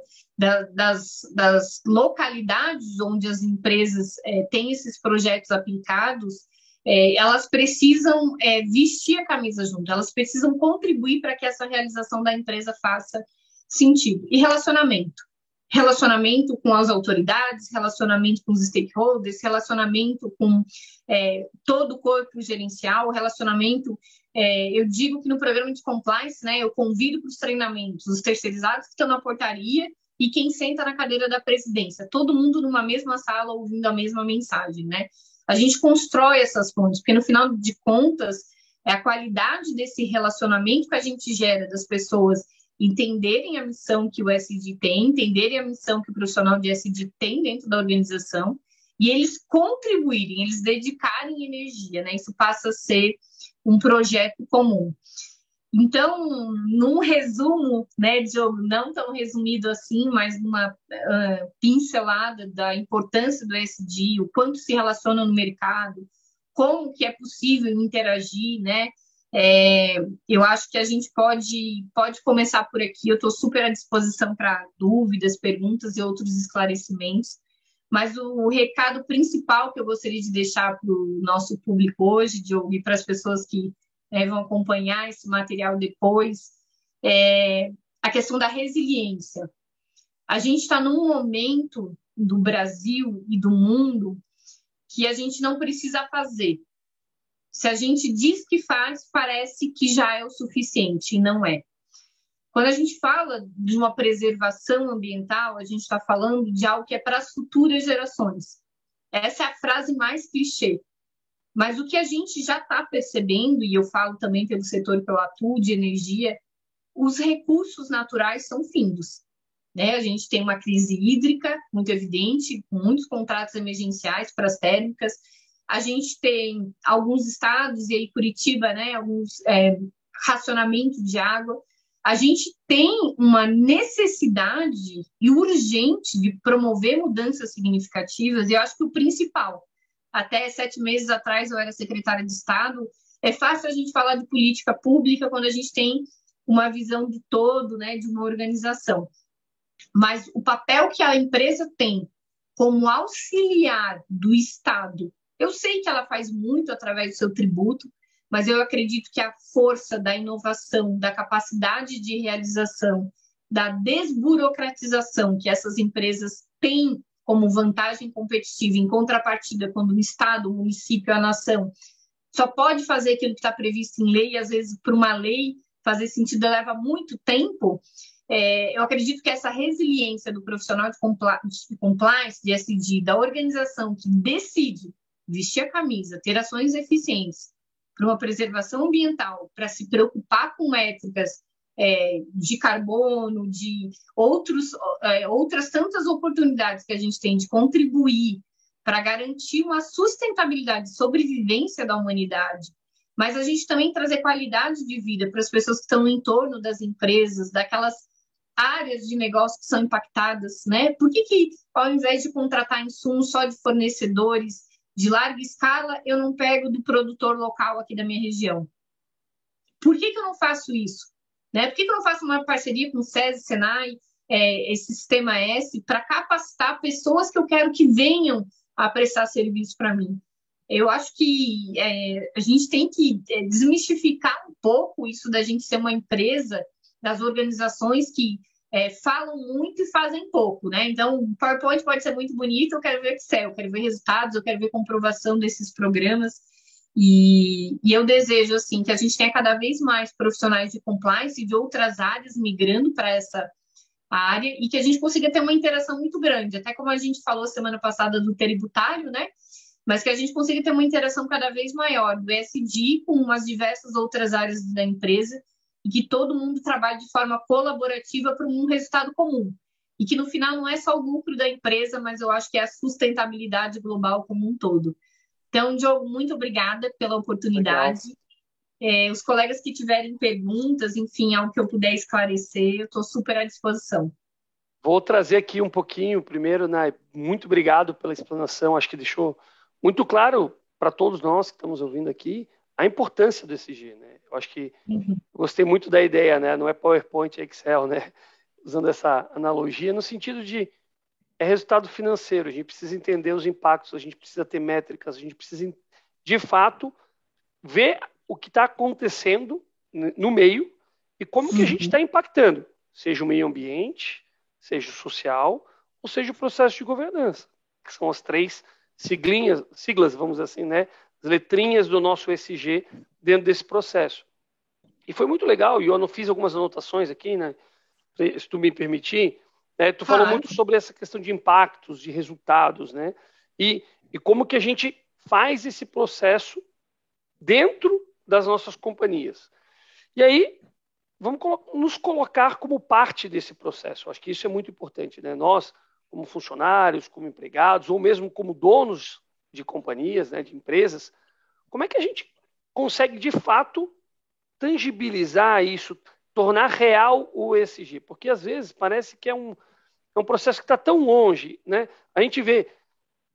das, das, localidades onde as empresas é, têm esses projetos aplicados, é, elas precisam é, vestir a camisa junto, elas precisam contribuir para que essa realização da empresa faça sentido. E relacionamento. Relacionamento com as autoridades, relacionamento com os stakeholders, relacionamento com é, todo o corpo gerencial, relacionamento. É, eu digo que no programa de compliance, né, eu convido para os treinamentos os terceirizados que estão na portaria e quem senta na cadeira da presidência, todo mundo numa mesma sala ouvindo a mesma mensagem, né? a gente constrói essas pontes, porque no final de contas, é a qualidade desse relacionamento que a gente gera das pessoas entenderem a missão que o SD tem, entenderem a missão que o profissional de SD tem dentro da organização e eles contribuírem, eles dedicarem energia, né? Isso passa a ser um projeto comum. Então, num resumo, né, Diogo, não tão resumido assim, mas uma uh, pincelada da importância do SD, o quanto se relaciona no mercado, como que é possível interagir, né? É, eu acho que a gente pode, pode começar por aqui. Eu estou super à disposição para dúvidas, perguntas e outros esclarecimentos. Mas o recado principal que eu gostaria de deixar para o nosso público hoje, Diogo, e para as pessoas que né, vão acompanhar esse material depois, é a questão da resiliência. A gente está num momento do Brasil e do mundo que a gente não precisa fazer. Se a gente diz que faz, parece que já é o suficiente, e não é. Quando a gente fala de uma preservação ambiental, a gente está falando de algo que é para as futuras gerações. Essa é a frase mais clichê. Mas o que a gente já está percebendo, e eu falo também pelo setor eu atuo de energia, os recursos naturais são findos. Né? A gente tem uma crise hídrica muito evidente, com muitos contratos emergenciais para as térmicas. A gente tem alguns estados, e aí Curitiba, né, alguns é, racionamento de água. A gente tem uma necessidade e urgente de promover mudanças significativas, e eu acho que o principal, até sete meses atrás eu era secretária de Estado, é fácil a gente falar de política pública quando a gente tem uma visão de todo, né, de uma organização. Mas o papel que a empresa tem como auxiliar do Estado, eu sei que ela faz muito através do seu tributo, mas eu acredito que a força da inovação, da capacidade de realização, da desburocratização que essas empresas têm como vantagem competitiva em contrapartida quando o Estado, o município, a nação só pode fazer aquilo que está previsto em lei, às vezes, por uma lei, fazer sentido leva muito tempo. É, eu acredito que essa resiliência do profissional de compliance, de SD, da organização que decide vestir a camisa, ter ações eficientes para uma preservação ambiental, para se preocupar com métricas é, de carbono, de outros, é, outras tantas oportunidades que a gente tem de contribuir para garantir uma sustentabilidade, sobrevivência da humanidade, mas a gente também trazer qualidade de vida para as pessoas que estão no entorno das empresas, daquelas áreas de negócio que são impactadas, né? Por que, que ao invés de contratar insumos só de fornecedores de larga escala, eu não pego do produtor local aqui da minha região? Por que, que eu não faço isso? Né? Por que, que eu não faço uma parceria com o SESI, Senai, é, esse sistema S, para capacitar pessoas que eu quero que venham a prestar serviço para mim. Eu acho que é, a gente tem que é, desmistificar um pouco isso da gente ser uma empresa, das organizações que é, falam muito e fazem pouco, né? Então, o PowerPoint pode ser muito bonito, eu quero ver Excel, eu quero ver resultados, eu quero ver comprovação desses programas. E, e, eu desejo assim que a gente tenha cada vez mais profissionais de compliance e de outras áreas migrando para essa área e que a gente consiga ter uma interação muito grande, até como a gente falou semana passada do tributário, né? Mas que a gente consiga ter uma interação cada vez maior do SD com as diversas outras áreas da empresa e que todo mundo trabalhe de forma colaborativa para um resultado comum. E que no final não é só o lucro da empresa, mas eu acho que é a sustentabilidade global como um todo. Então, Diogo, muito obrigada pela oportunidade. É, os colegas que tiverem perguntas, enfim, algo que eu puder esclarecer, eu estou super à disposição. Vou trazer aqui um pouquinho, primeiro, né, muito obrigado pela explanação, acho que deixou muito claro para todos nós que estamos ouvindo aqui a importância do SG. Né? Eu acho que uhum. gostei muito da ideia, né? não é PowerPoint, é Excel, né? usando essa analogia, no sentido de é resultado financeiro, a gente precisa entender os impactos, a gente precisa ter métricas, a gente precisa, de fato, ver o que está acontecendo no meio e como que a gente está uhum. impactando, seja o meio ambiente, seja o social, ou seja o processo de governança, que são as três siglinhas, siglas, vamos assim, né, as letrinhas do nosso SG dentro desse processo. E foi muito legal, e eu não fiz algumas anotações aqui, né, se tu me permitir, né, tu falou muito sobre essa questão de impactos, de resultados, né, e, e como que a gente faz esse processo dentro das nossas companhias. E aí, vamos nos colocar como parte desse processo. Acho que isso é muito importante. Né? Nós, como funcionários, como empregados, ou mesmo como donos de companhias, né, de empresas, como é que a gente consegue, de fato, tangibilizar isso, tornar real o ESG? Porque, às vezes, parece que é um, é um processo que está tão longe. Né? A gente vê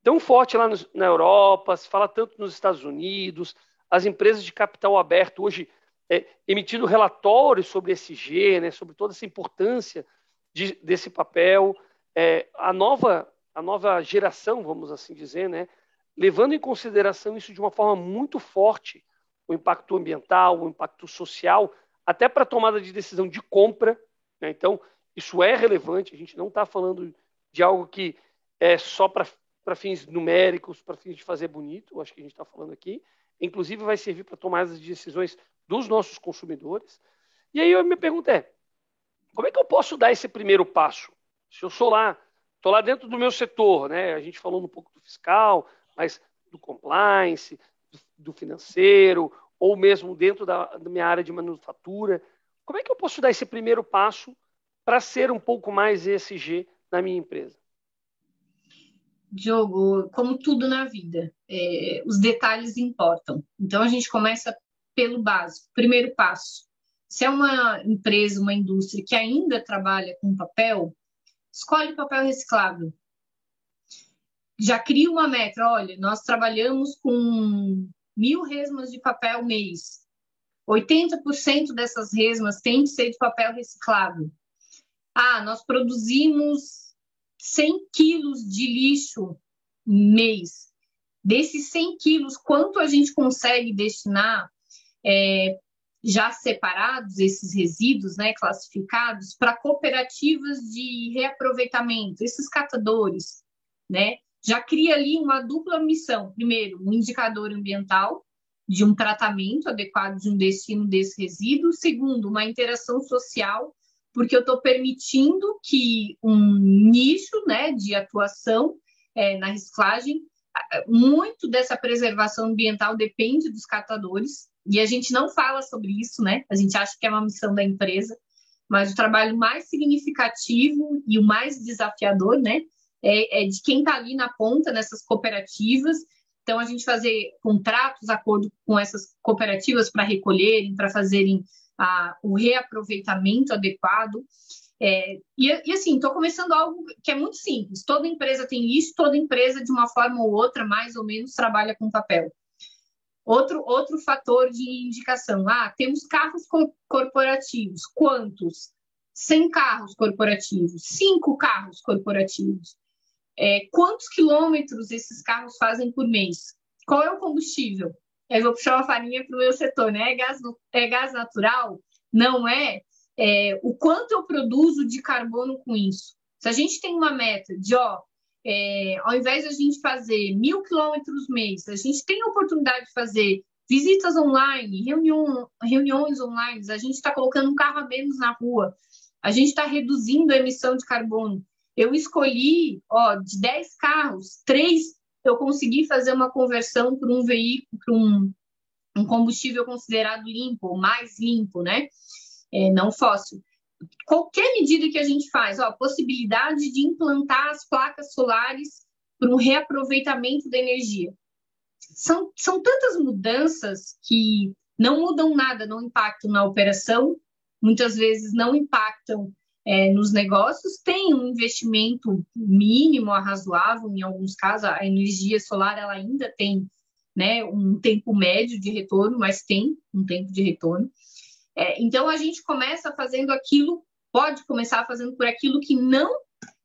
tão forte lá na Europa, se fala tanto nos Estados Unidos, as empresas de capital aberto hoje é, emitindo relatórios sobre ESG, né, sobre toda essa importância de, desse papel, é, a nova a nova geração, vamos assim dizer, né, levando em consideração isso de uma forma muito forte, o impacto ambiental, o impacto social, até para a tomada de decisão de compra. Né? Então, isso é relevante, a gente não está falando de algo que é só para fins numéricos, para fins de fazer bonito, acho que a gente está falando aqui, inclusive vai servir para tomar as decisões dos nossos consumidores. E aí a minha pergunta é, como é que eu posso dar esse primeiro passo? Se eu sou lá, estou lá dentro do meu setor, né? A gente falou um pouco do fiscal, mas do compliance, do, financeiro, ou mesmo dentro da, da minha área de manufatura. Como é que eu posso dar esse primeiro passo para ser um pouco mais ESG na minha empresa? Diogo, como tudo na vida, é, os detalhes importam. Então a gente começa pelo básico. Primeiro passo: se é uma empresa, uma indústria que ainda trabalha com papel, escolhe papel reciclável. Já cria uma meta. Olha, nós trabalhamos com mil resmas de papel mês. 80% dessas resmas têm que ser de papel reciclável. Ah, nós produzimos 100 quilos de lixo mês. Desses 100 quilos, quanto a gente consegue destinar é, já separados, esses resíduos né, classificados, para cooperativas de reaproveitamento, esses catadores, né? Já cria ali uma dupla missão. Primeiro, um indicador ambiental, de um tratamento adequado de um destino desse resíduo. Segundo, uma interação social porque eu estou permitindo que um nicho né, de atuação é, na reciclagem, muito dessa preservação ambiental depende dos catadores, e a gente não fala sobre isso, né? A gente acha que é uma missão da empresa, mas o trabalho mais significativo e o mais desafiador, né, é, é de quem está ali na ponta nessas cooperativas. Então, a gente fazer contratos, acordo com essas cooperativas para recolherem, para fazerem a, o reaproveitamento adequado. É, e, e, assim, estou começando algo que é muito simples. Toda empresa tem isso, toda empresa, de uma forma ou outra, mais ou menos, trabalha com papel. Outro, outro fator de indicação. Ah, temos carros corporativos. Quantos? 100 carros corporativos, 5 carros corporativos. É, quantos quilômetros esses carros fazem por mês? Qual é o combustível? eu vou puxar uma farinha para o meu setor, né? É gás, é gás natural? Não é, é, o quanto eu produzo de carbono com isso. Se a gente tem uma meta de, ó, é, ao invés de a gente fazer mil quilômetros mês, a gente tem a oportunidade de fazer visitas online, reunião, reuniões online, a gente está colocando um carro a menos na rua, a gente está reduzindo a emissão de carbono. Eu escolhi, ó, de 10 carros, três eu consegui fazer uma conversão para um veículo, para um, um, combustível considerado limpo, mais limpo, né? É, não fóssil. Qualquer medida que a gente faz, ó, possibilidade de implantar as placas solares para um reaproveitamento da energia. São, são tantas mudanças que não mudam nada, não impactam na operação, muitas vezes não impactam é, nos negócios, tem um investimento mínimo razoável, em alguns casos, a energia solar ela ainda tem né, um tempo médio de retorno, mas tem um tempo de retorno. É, então, a gente começa fazendo aquilo, pode começar fazendo por aquilo que não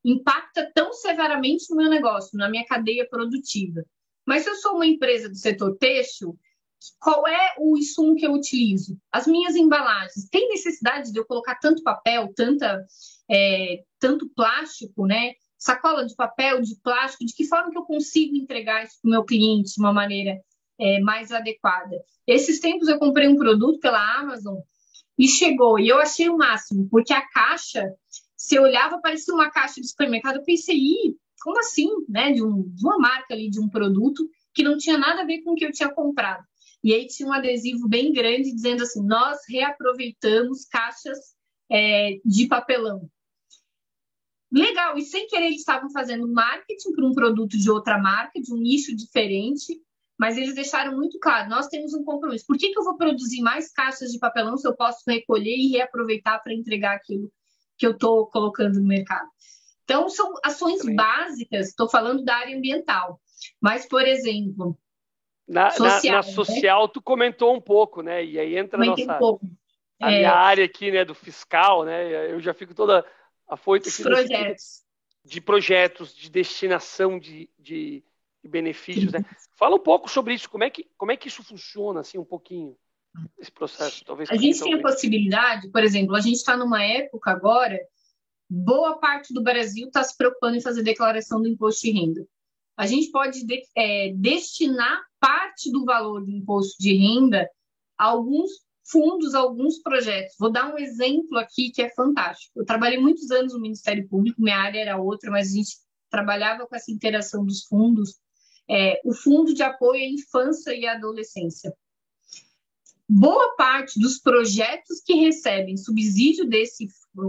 impacta tão severamente no meu negócio, na minha cadeia produtiva. Mas se eu sou uma empresa do setor têxtil, qual é o insumo que eu utilizo? As minhas embalagens. Tem necessidade de eu colocar tanto papel, tanta, é, tanto plástico, né? Sacola de papel, de plástico, de que forma que eu consigo entregar isso para o meu cliente de uma maneira é, mais adequada? Esses tempos eu comprei um produto pela Amazon e chegou, e eu achei o máximo, porque a caixa, se eu olhava, parecia uma caixa de supermercado, eu pensei, Ih, como assim, né? De, um, de uma marca ali, de um produto que não tinha nada a ver com o que eu tinha comprado. E aí tinha um adesivo bem grande dizendo assim: nós reaproveitamos caixas é, de papelão. Legal, e sem querer eles estavam fazendo marketing para um produto de outra marca, de um nicho diferente, mas eles deixaram muito claro: nós temos um compromisso. Por que, que eu vou produzir mais caixas de papelão se eu posso recolher e reaproveitar para entregar aquilo que eu estou colocando no mercado? Então, são ações Também. básicas, estou falando da área ambiental. Mas, por exemplo, na social, na, na né? social tu comentou um pouco, né? E aí entra a nossa um a é... minha área aqui, né, do fiscal, né? Eu já fico toda afoita aqui projetos. de projetos, de destinação de, de, de benefícios, né? Fala um pouco sobre isso, como é que como é que isso funciona assim um pouquinho esse processo, talvez. A gente tem a possibilidade, por exemplo, a gente está numa época agora, boa parte do Brasil está se preocupando em fazer declaração do imposto de renda a gente pode de, é, destinar parte do valor do imposto de renda a alguns fundos, a alguns projetos. Vou dar um exemplo aqui que é fantástico. Eu trabalhei muitos anos no Ministério Público, minha área era outra, mas a gente trabalhava com essa interação dos fundos. É, o Fundo de Apoio à Infância e Adolescência. Boa parte dos projetos que recebem subsídio desse,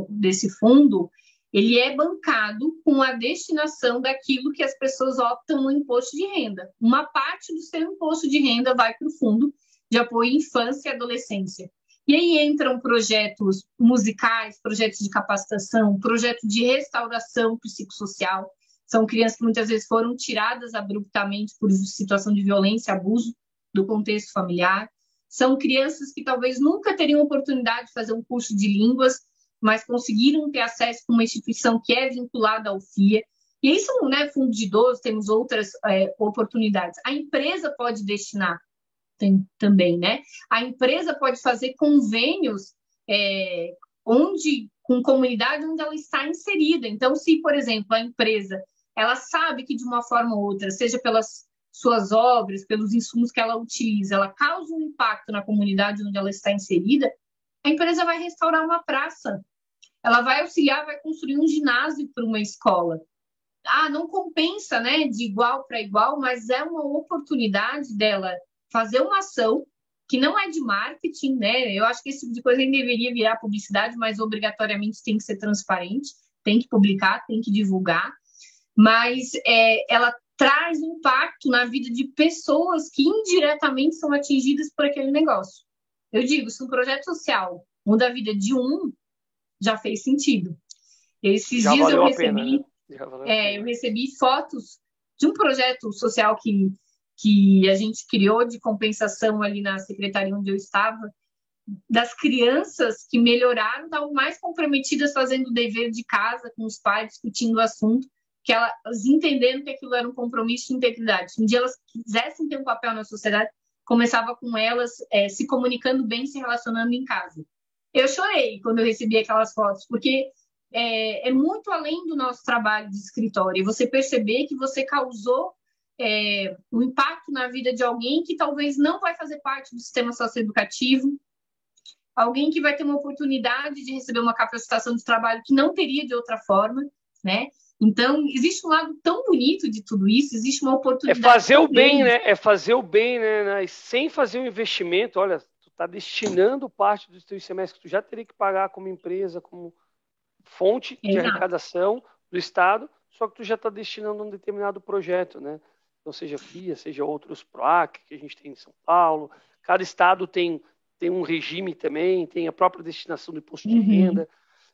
desse fundo ele é bancado com a destinação daquilo que as pessoas optam no imposto de renda. Uma parte do seu imposto de renda vai para o fundo de apoio à infância e adolescência. E aí entram projetos musicais, projetos de capacitação, projetos de restauração psicossocial. São crianças que muitas vezes foram tiradas abruptamente por situação de violência, abuso do contexto familiar. São crianças que talvez nunca teriam oportunidade de fazer um curso de línguas mas conseguiram ter acesso a uma instituição que é vinculada ao FIA. E isso, né, fundo de idosos, temos outras é, oportunidades. A empresa pode destinar tem, também, né? A empresa pode fazer convênios é, onde com comunidade onde ela está inserida. Então, se, por exemplo, a empresa ela sabe que de uma forma ou outra, seja pelas suas obras, pelos insumos que ela utiliza, ela causa um impacto na comunidade onde ela está inserida, a empresa vai restaurar uma praça ela vai auxiliar, vai construir um ginásio para uma escola. Ah, não compensa, né, de igual para igual, mas é uma oportunidade dela fazer uma ação que não é de marketing, né? Eu acho que esse tipo de coisa nem deveria virar publicidade, mas obrigatoriamente tem que ser transparente, tem que publicar, tem que divulgar. Mas é, ela traz impacto na vida de pessoas que indiretamente são atingidas por aquele negócio. Eu digo, se um projeto social muda a vida de um, já fez sentido. Esses já dias eu recebi, pena, né? é, eu recebi fotos de um projeto social que, que a gente criou de compensação ali na secretaria onde eu estava, das crianças que melhoraram, estavam mais comprometidas fazendo o dever de casa com os pais, discutindo o assunto, que elas entendendo que aquilo era um compromisso de integridade. Se um dia elas quisessem ter um papel na sociedade, começava com elas é, se comunicando bem, se relacionando em casa. Eu chorei quando eu recebi aquelas fotos, porque é, é muito além do nosso trabalho de escritório. Você perceber que você causou é, um impacto na vida de alguém que talvez não vai fazer parte do sistema socioeducativo, alguém que vai ter uma oportunidade de receber uma capacitação de trabalho que não teria de outra forma, né? Então, existe um lado tão bonito de tudo isso, existe uma oportunidade. É fazer o bem, né? É fazer o bem, né? Sem fazer um investimento, olha, está destinando parte do teu semestre que tu já teria que pagar como empresa, como fonte de Exato. arrecadação do Estado, só que tu já está destinando a um determinado projeto, né? Então, seja FIA, seja outros PROAC que a gente tem em São Paulo. Cada estado tem, tem um regime também, tem a própria destinação do imposto de uhum. renda.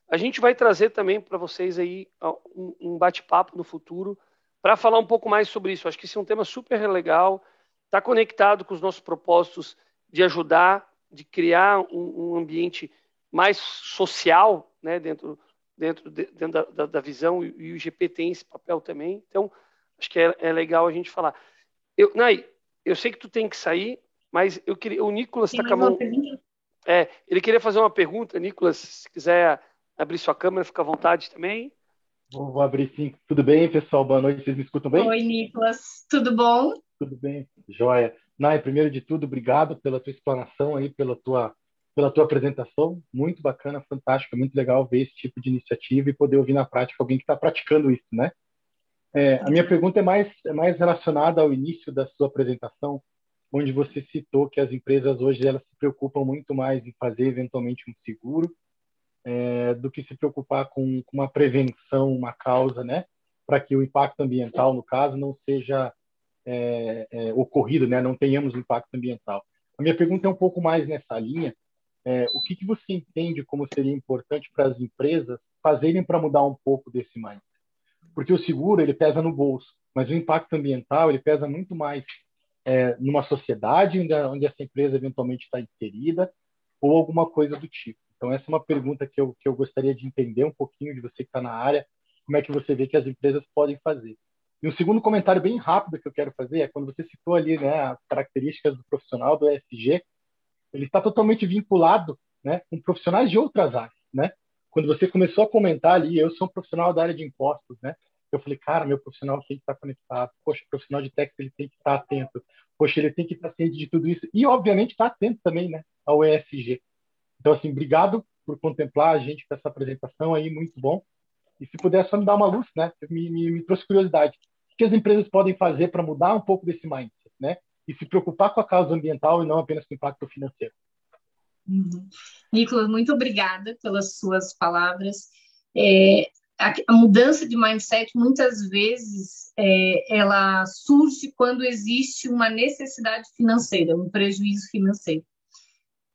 A gente vai trazer também para vocês aí um, um bate-papo no futuro para falar um pouco mais sobre isso. Acho que esse é um tema super legal, está conectado com os nossos propósitos de ajudar de criar um, um ambiente mais social né, dentro, dentro, de, dentro da, da, da, visão, e, e, o IGP tem esse papel também. Então, acho que é, é legal a gente falar. Eu, Nai, eu sei que tu tem que sair, mas eu queria. O Nicolas está com a mão. É, ele queria fazer uma pergunta, Nicolas, se quiser abrir sua câmera, fica à vontade também. Vou abrir sim. Tudo bem, pessoal? Boa noite. Vocês me escutam bem? Oi, Nicolas. Tudo bom? Tudo bem. Joia. Nai, primeiro de tudo, obrigado pela tua explanação aí, pela tua, pela tua apresentação. Muito bacana, fantástica, muito legal ver esse tipo de iniciativa e poder ouvir na prática alguém que está praticando isso, né? É, a minha pergunta é mais, é mais relacionada ao início da sua apresentação, onde você citou que as empresas hoje elas se preocupam muito mais em fazer eventualmente um seguro é, do que se preocupar com, com uma prevenção, uma causa, né? Para que o impacto ambiental, no caso, não seja é, é, ocorrido, né? não tenhamos impacto ambiental. A minha pergunta é um pouco mais nessa linha. É, o que, que você entende como seria importante para as empresas fazerem para mudar um pouco desse mindset? Porque o seguro ele pesa no bolso, mas o impacto ambiental ele pesa muito mais é, numa sociedade onde, onde essa empresa eventualmente está inserida ou alguma coisa do tipo. Então essa é uma pergunta que eu, que eu gostaria de entender um pouquinho de você que está na área, como é que você vê que as empresas podem fazer. E um segundo comentário bem rápido que eu quero fazer é quando você citou ali né, as características do profissional do ESG, ele está totalmente vinculado né, com profissionais de outras áreas. Né? Quando você começou a comentar ali, eu sou um profissional da área de impostos, né? eu falei, cara, meu profissional tem que estar conectado, poxa, o profissional de técnico ele tem que estar atento, poxa, ele tem que estar ciente de tudo isso, e obviamente estar atento também né, ao ESG. Então, assim, obrigado por contemplar a gente com essa apresentação aí, muito bom. E se puder só me dar uma luz, né? Me, me, me trouxe curiosidade. Que as empresas podem fazer para mudar um pouco desse mindset, né? E se preocupar com a causa ambiental e não apenas com o impacto financeiro. Uhum. Nicolas, muito obrigada pelas suas palavras. É, a, a, mudança de mindset muitas vezes é, ela surge quando existe uma necessidade financeira, um prejuízo financeiro.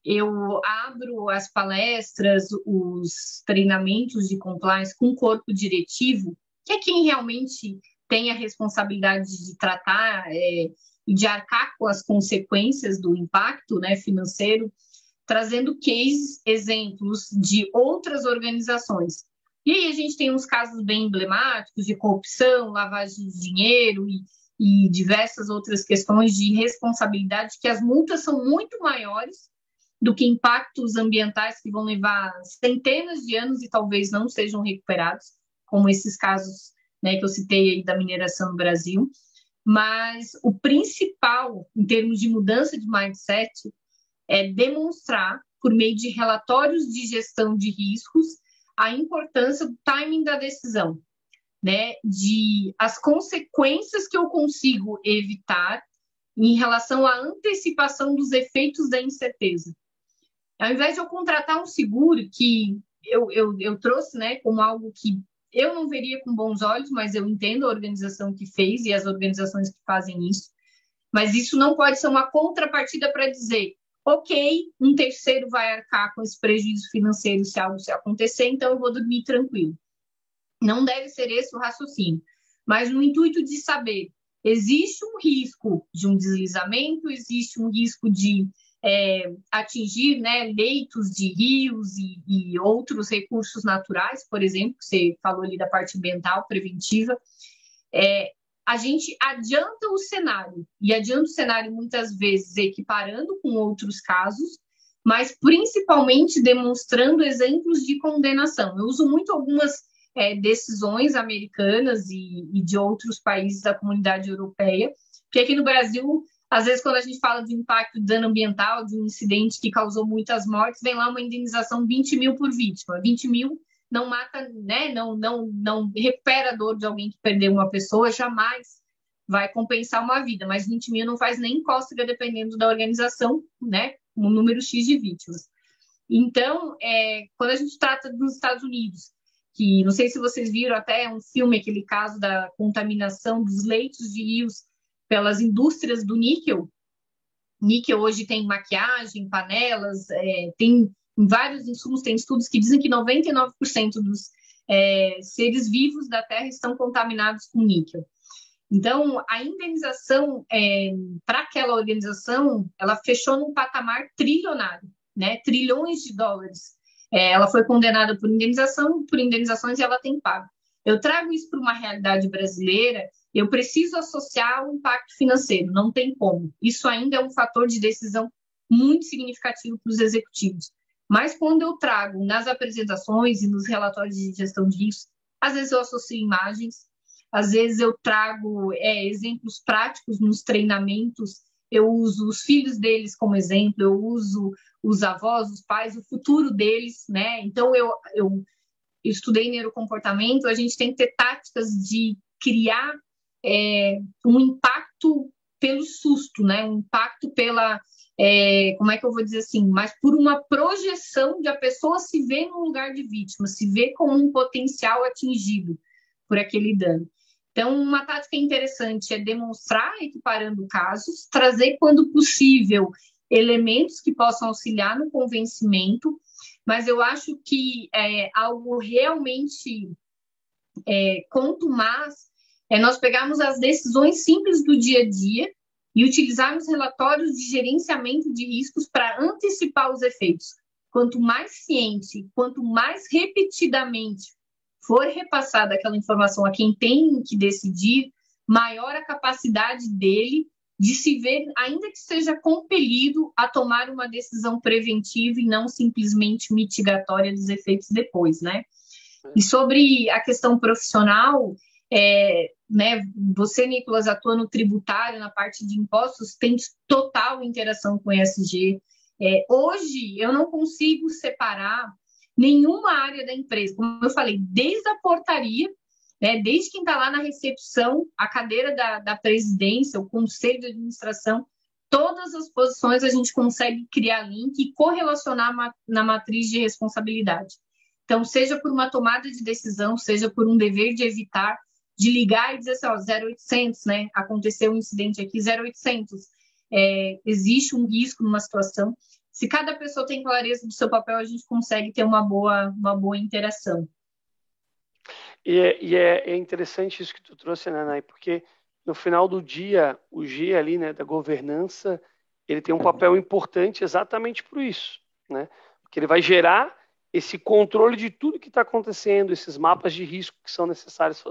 Eu abro as palestras, os treinamentos de compliance com o corpo diretivo, que é quem realmente tem a responsabilidade de tratar é, e de arcar com as consequências do impacto né, financeiro, trazendo cases, exemplos de outras organizações. E aí a gente tem uns casos bem emblemáticos de corrupção, lavagem de dinheiro e, e diversas outras questões de responsabilidade, que as multas são muito maiores do que impactos ambientais que vão levar centenas de anos e talvez não sejam recuperados, como esses casos né, que eu citei aí da mineração no Brasil. Mas o principal, em termos de mudança de mindset, é demonstrar, por meio de relatórios de gestão de riscos, a importância do timing da decisão, né? De as consequências que eu consigo evitar em relação à antecipação dos efeitos da incerteza. Ao invés de eu contratar um seguro que eu, eu, eu trouxe, né, como algo que eu não veria com bons olhos, mas eu entendo a organização que fez e as organizações que fazem isso. Mas isso não pode ser uma contrapartida para dizer ok, um terceiro vai arcar com esse prejuízo financeiro se algo se acontecer, então eu vou dormir tranquilo. Não deve ser esse o raciocínio, mas no intuito de saber, existe um risco de um deslizamento, existe um risco de é, atingir né, leitos de rios e, e, outros recursos naturais, por exemplo, você falou ali da parte ambiental preventiva, é, a gente adianta o cenário, e adianta o cenário muitas vezes equiparando com outros casos, mas principalmente demonstrando exemplos de condenação. Eu uso muito algumas é, decisões americanas e, e, de outros países da comunidade europeia, porque aqui no Brasil, às vezes, quando a gente fala de impacto de dano ambiental, de um incidente que causou muitas mortes, vem lá uma indenização 20 mil por vítima. 20 mil não mata, né, não, não, não recupera a dor de alguém que perdeu uma pessoa, jamais vai compensar uma vida, mas 20 mil não faz nem cócega dependendo da organização, né, um número X de vítimas. Então, é, quando a gente trata dos Estados Unidos, que não sei se vocês viram até um filme, aquele caso da contaminação dos leitos de rios pelas indústrias do níquel. Níquel hoje tem maquiagem, panelas, é, tem em vários insumos, tem estudos que dizem que 99% dos é, seres vivos da Terra estão contaminados com níquel. Então, a indenização é, para aquela organização, ela fechou num patamar trilionário, né? Trilhões de dólares. É, ela foi condenada por indenização, por indenizações e ela tem pago. Eu trago isso para uma realidade brasileira, eu preciso associar o impacto financeiro, não tem como. Isso ainda é um fator de decisão muito significativo para os executivos. Mas quando eu trago nas apresentações e nos relatórios de gestão de às vezes eu associo imagens, às vezes eu trago é, exemplos práticos nos treinamentos, eu uso os filhos deles como exemplo, eu uso os avós, os pais, o futuro deles, né? Então eu, eu, eu estudei neurocomportamento, a gente tem que ter táticas de criar é, um impacto pelo susto, né? Um impacto pela é, como é que eu vou dizer assim, mas por uma projeção de a pessoa se ver no lugar de vítima, se ver como um potencial atingido por aquele dano. Então, uma tática interessante é demonstrar, equiparando casos, trazer, quando possível, elementos que possam auxiliar no convencimento, mas eu acho que é, algo realmente é, contumaz é nós pegarmos as decisões simples do dia a dia e utilizarmos relatórios de gerenciamento de riscos para antecipar os efeitos. Quanto mais ciente, quanto mais repetidamente for repassada aquela informação a quem tem que decidir, maior a capacidade dele de se ver, ainda que seja compelido a tomar uma decisão preventiva e não simplesmente mitigatória dos efeitos depois, né? E sobre a questão profissional, é, né, você, Nicolas, atua no tributário, na parte de impostos, tem total interação com o ESG. É, hoje, eu não consigo separar nenhuma área da empresa. Como eu falei, desde a portaria, né, desde quem está lá na recepção, a cadeira da, da presidência, o conselho de administração, todas as posições a gente consegue criar link e correlacionar na matriz de responsabilidade. Então, seja por uma tomada de decisão, seja por um dever de evitar, de ligar e dizer assim, ó, 0800, né? Aconteceu um incidente aqui, 0800. É, existe um risco numa situação. Se cada pessoa tem clareza do seu papel, a gente consegue ter uma boa, uma boa interação. E, é, e é, é interessante isso que tu trouxe, né, Nai? Porque no final do dia, o G ali, né, da governança, ele tem um papel importante exatamente por isso, né? Porque ele vai gerar esse controle de tudo que está acontecendo, esses mapas de risco que são necessários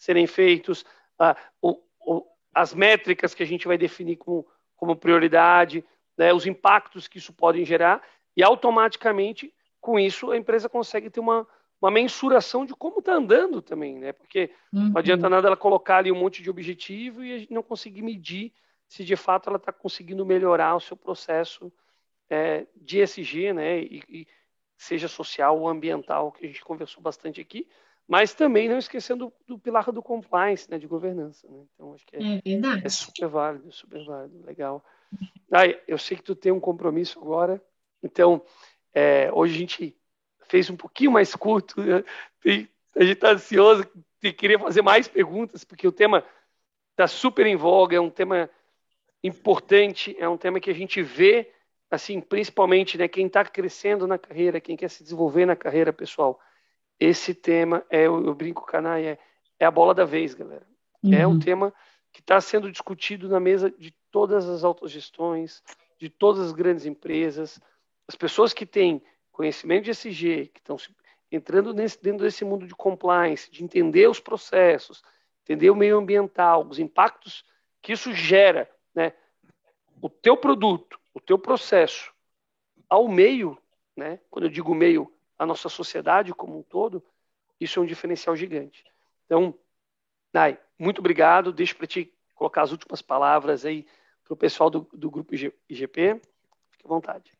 serem feitos, ah, o, o, as métricas que a gente vai definir como, como prioridade, né, os impactos que isso pode gerar, e automaticamente, com isso, a empresa consegue ter uma, uma mensuração de como está andando também, né? Porque uhum. não adianta nada ela colocar ali um monte de objetivo e a gente não conseguir medir se de fato ela está conseguindo melhorar o seu processo é, de ESG, né? E, e, seja social ou ambiental, que a gente conversou bastante aqui, mas também não esquecendo do, do pilar do compliance, né? De governança, né? Então acho que é, é, é super válido, super válido, legal. Ai, eu sei que tu tem um compromisso agora, então é, hoje a gente fez um pouquinho mais curto. Né? a gente está ansioso e queria fazer mais perguntas, porque o tema está super em voga, é um tema importante, é um tema que a gente vê, assim, principalmente né, quem está crescendo na carreira, quem quer se desenvolver na carreira pessoal. Esse tema, é, eu, brinco, Canai, é, é a bola da vez, galera. Uhum. É um tema que está sendo discutido na mesa de todas as autogestões, de todas as grandes empresas. As pessoas que têm conhecimento de SG, que estão entrando nesse, dentro desse mundo de compliance, de entender os processos, entender o meio ambiental, os impactos que isso gera, né? O teu produto, o teu processo ao meio, né? Quando eu digo meio, a nossa sociedade como um todo, isso é um diferencial gigante. Então, Nai, muito obrigado. Deixo para ti colocar as últimas palavras aí para o pessoal do, do grupo IGP. Fique à vontade.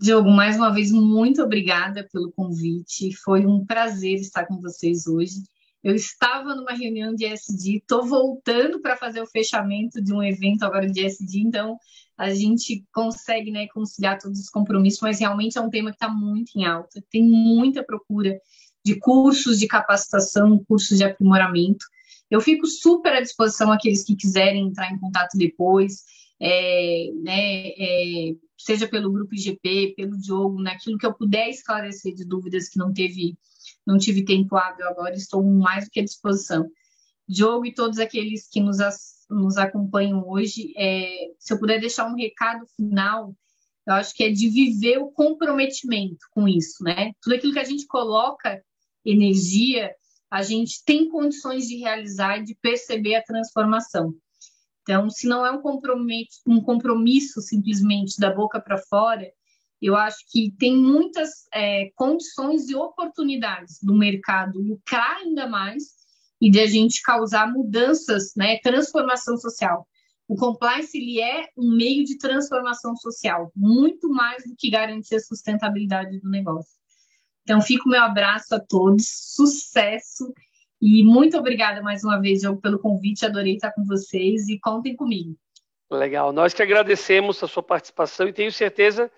Diogo, mais uma vez, muito obrigada pelo convite. Foi um prazer estar com vocês hoje. Eu estava numa reunião de SD, estou voltando para fazer o fechamento de um evento agora de SD, então a gente consegue né, conciliar todos os compromissos, mas realmente é um tema que está muito em alta. Tem muita procura de cursos de capacitação, cursos de aprimoramento. Eu fico super à disposição aqueles que quiserem entrar em contato depois é, né, é, seja pelo grupo IGP, pelo Diogo, naquilo que eu puder esclarecer de dúvidas que não teve, não tive tempo hábil agora, estou mais do que à disposição. Diogo e todos aqueles que nos, nos acompanham hoje, é, se eu puder deixar um recado final, eu acho que é de viver o comprometimento com isso, né? Tudo aquilo que a gente coloca energia, a gente tem condições de realizar e de perceber a transformação. Então, se não é um compromisso, um compromisso simplesmente da boca para fora, eu acho que tem muitas é, condições e oportunidades do mercado lucrar ainda mais e de a gente causar mudanças, né, transformação social. O compliance ele é um meio de transformação social, muito mais do que garantir a sustentabilidade do negócio. Então, fica o meu abraço a todos, sucesso e muito obrigada mais uma vez, Diogo, pelo convite. Adorei estar com vocês e contem comigo. Legal. Nós que agradecemos a sua participação e tenho certeza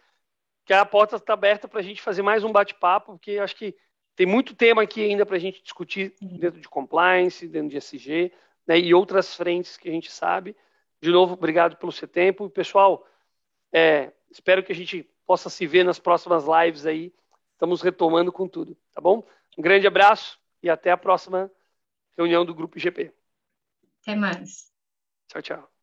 que a porta está aberta para a gente fazer mais um bate-papo, porque acho que tem muito tema aqui ainda para a gente discutir dentro de compliance, dentro de SG, né, e outras frentes que a gente sabe. De novo, obrigado pelo seu tempo. Pessoal, é, espero que a gente possa se ver nas próximas lives aí. Estamos retomando com tudo, tá bom? Um grande abraço e até a próxima reunião do Grupo IGP. Até mais. Tchau, tchau.